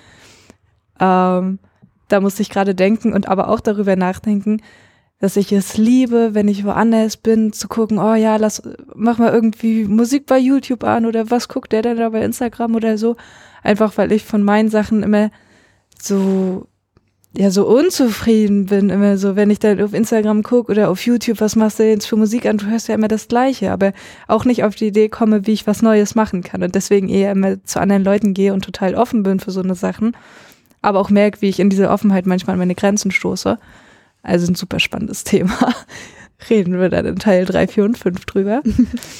Ähm, da musste ich gerade denken und aber auch darüber nachdenken, dass ich es liebe, wenn ich woanders bin, zu gucken, oh ja, lass, mach mal irgendwie Musik bei YouTube an oder was guckt der denn da bei Instagram oder so. Einfach weil ich von meinen Sachen immer so, ja, so unzufrieden bin. Immer so, wenn ich dann auf Instagram gucke oder auf YouTube, was machst du jetzt für Musik an? Du hörst ja immer das Gleiche, aber auch nicht auf die Idee komme, wie ich was Neues machen kann und deswegen eher immer zu anderen Leuten gehe und total offen bin für so eine Sachen aber auch merke, wie ich in dieser Offenheit manchmal an meine Grenzen stoße. Also ein super spannendes Thema. Reden wir dann in Teil 3, 4 und 5 drüber.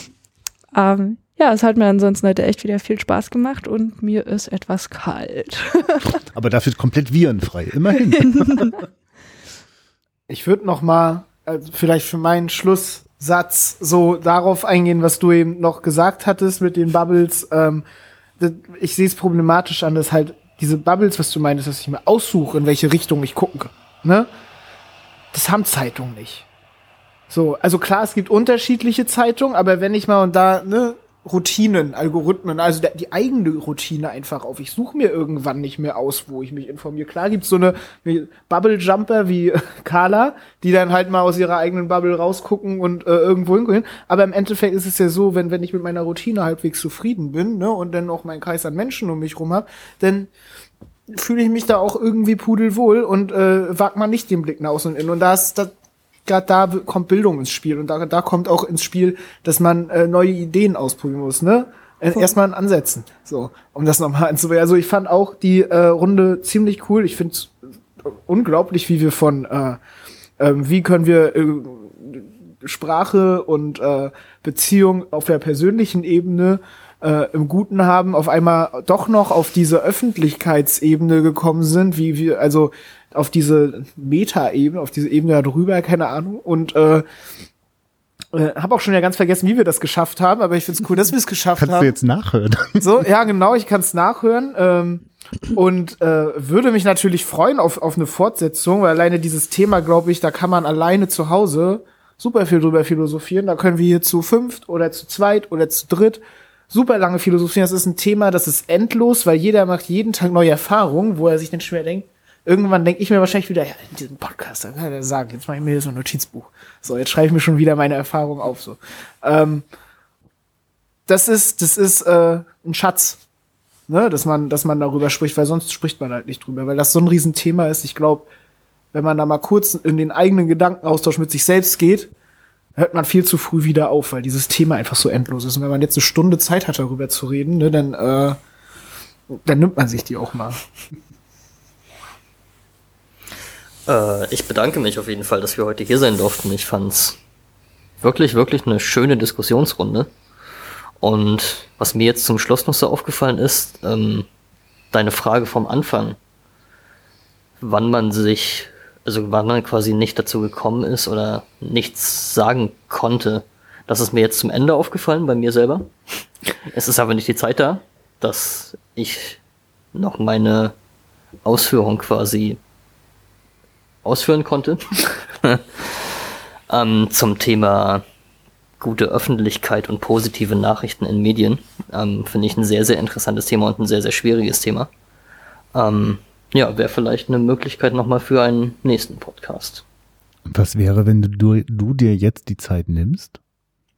ähm, ja, es hat mir ansonsten heute echt wieder viel Spaß gemacht und mir ist etwas kalt. Aber dafür komplett virenfrei, immerhin. Ich würde noch mal also vielleicht für meinen Schlusssatz so darauf eingehen, was du eben noch gesagt hattest mit den Bubbles. Ähm, ich sehe es problematisch an, dass halt diese Bubbles, was du meintest, dass ich mir aussuche, in welche Richtung ich gucken kann. Ne? Das haben Zeitungen nicht. So, also klar, es gibt unterschiedliche Zeitungen, aber wenn ich mal und da ne, Routinen, Algorithmen, also die eigene Routine einfach auf. Ich suche mir irgendwann nicht mehr aus, wo ich mich informiere. Klar gibt's so eine Bubble Jumper wie Carla, die dann halt mal aus ihrer eigenen Bubble rausgucken und äh, irgendwo hingehen. Aber im Endeffekt ist es ja so, wenn, wenn ich mit meiner Routine halbwegs zufrieden bin, ne, und dann auch meinen Kreis an Menschen um mich rum hab, dann fühle ich mich da auch irgendwie pudelwohl und äh, wagt man nicht den Blick nach außen und innen. Und das, das gerade da kommt Bildung ins Spiel und da, da kommt auch ins Spiel, dass man äh, neue Ideen ausprobieren muss, ne? Äh, Erstmal ansetzen, so, um das nochmal anzuwählen. Also ich fand auch die äh, Runde ziemlich cool. Ich finde es unglaublich, wie wir von äh, äh, wie können wir äh, Sprache und äh, Beziehung auf der persönlichen Ebene äh, im Guten haben, auf einmal doch noch auf diese Öffentlichkeitsebene gekommen sind, wie wir, also auf diese Meta-Ebene, auf diese Ebene darüber, keine Ahnung. Und äh, äh, habe auch schon ja ganz vergessen, wie wir das geschafft haben, aber ich finde es cool, dass wir es geschafft Kannst haben. Kannst du jetzt nachhören? So, ja, genau, ich kann es nachhören. Ähm, und äh, würde mich natürlich freuen auf, auf eine Fortsetzung, weil alleine dieses Thema, glaube ich, da kann man alleine zu Hause super viel drüber philosophieren. Da können wir hier zu fünft oder zu zweit oder zu dritt super lange philosophieren. Das ist ein Thema, das ist endlos, weil jeder macht jeden Tag neue Erfahrungen, wo er sich dann schwer denkt, irgendwann denke ich mir wahrscheinlich wieder, ja, in diesem Podcast, da kann er sagen, jetzt mache ich mir hier so ein Notizbuch. So, jetzt schreibe ich mir schon wieder meine Erfahrungen auf. So. Ähm, das ist, das ist äh, ein Schatz, ne, dass man, dass man darüber spricht, weil sonst spricht man halt nicht drüber, weil das so ein Riesenthema ist. Ich glaube, wenn man da mal kurz in den eigenen Gedankenaustausch mit sich selbst geht, hört man viel zu früh wieder auf, weil dieses Thema einfach so endlos ist. Und wenn man jetzt eine Stunde Zeit hat, darüber zu reden, ne, dann, äh, dann nimmt man sich die auch mal. Äh, ich bedanke mich auf jeden Fall, dass wir heute hier sein durften. Ich fand's wirklich, wirklich eine schöne Diskussionsrunde. Und was mir jetzt zum Schluss noch so aufgefallen ist, ähm, deine Frage vom Anfang, wann man sich, also wann man quasi nicht dazu gekommen ist oder nichts sagen konnte, das ist mir jetzt zum Ende aufgefallen bei mir selber. Es ist aber nicht die Zeit da, dass ich noch meine Ausführung quasi ausführen konnte. ähm, zum Thema gute Öffentlichkeit und positive Nachrichten in Medien. Ähm, Finde ich ein sehr, sehr interessantes Thema und ein sehr, sehr schwieriges Thema. Ähm, ja, wäre vielleicht eine Möglichkeit nochmal für einen nächsten Podcast. Was wäre, wenn du, du dir jetzt die Zeit nimmst?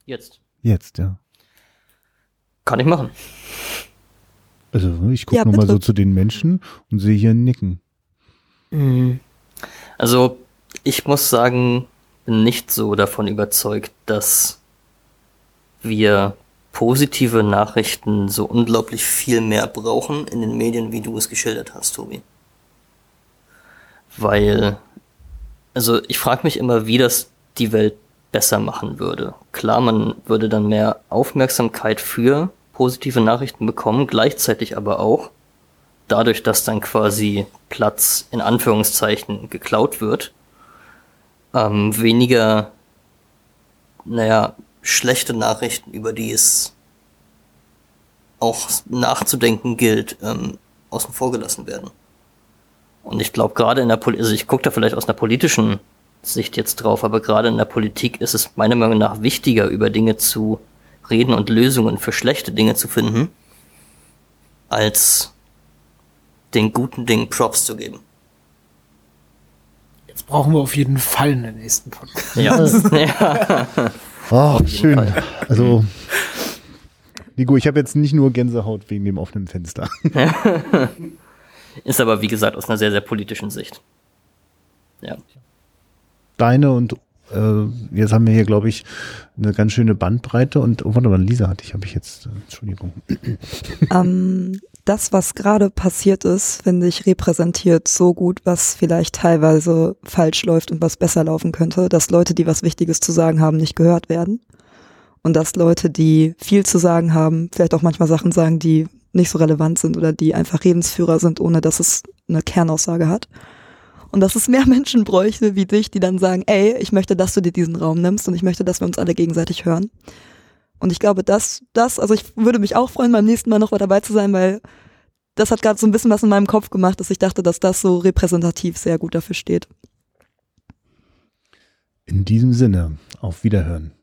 Jetzt. Jetzt, ja. Kann ich machen. Also ich gucke ja, nochmal so zu den Menschen und sehe hier ein Nicken. Mhm. Also ich muss sagen, bin nicht so davon überzeugt, dass wir positive Nachrichten so unglaublich viel mehr brauchen in den Medien, wie du es geschildert hast, Tobi. Weil, also ich frage mich immer, wie das die Welt besser machen würde. Klar, man würde dann mehr Aufmerksamkeit für positive Nachrichten bekommen, gleichzeitig aber auch dadurch, dass dann quasi Platz in Anführungszeichen geklaut wird, ähm, weniger, naja, schlechte Nachrichten, über die es auch nachzudenken gilt, ähm, außen vor gelassen werden. Und ich glaube, gerade in der Politik, also ich gucke da vielleicht aus einer politischen Sicht jetzt drauf, aber gerade in der Politik ist es meiner Meinung nach wichtiger, über Dinge zu reden und Lösungen für schlechte Dinge zu finden, als den guten Dingen Props zu geben. Jetzt brauchen wir auf jeden Fall einen nächsten Podcast. Ja. ja. Oh, schön. Fall. Also, Nico, ich habe jetzt nicht nur Gänsehaut wegen dem offenen Fenster. Ist aber, wie gesagt, aus einer sehr, sehr politischen Sicht. Ja. Deine und äh, jetzt haben wir hier, glaube ich, eine ganz schöne Bandbreite und, oh, warte mal, Lisa hatte ich, habe ich jetzt, äh, Entschuldigung. Ähm, das, was gerade passiert ist, finde ich, repräsentiert so gut, was vielleicht teilweise falsch läuft und was besser laufen könnte, dass Leute, die was Wichtiges zu sagen haben, nicht gehört werden. Und dass Leute, die viel zu sagen haben, vielleicht auch manchmal Sachen sagen, die nicht so relevant sind oder die einfach Redensführer sind, ohne dass es eine Kernaussage hat. Und dass es mehr Menschen bräuchte wie dich, die dann sagen, ey, ich möchte, dass du dir diesen Raum nimmst und ich möchte, dass wir uns alle gegenseitig hören. Und ich glaube, dass das, also ich würde mich auch freuen, beim nächsten Mal noch mal dabei zu sein, weil das hat gerade so ein bisschen was in meinem Kopf gemacht, dass ich dachte, dass das so repräsentativ sehr gut dafür steht. In diesem Sinne, auf Wiederhören.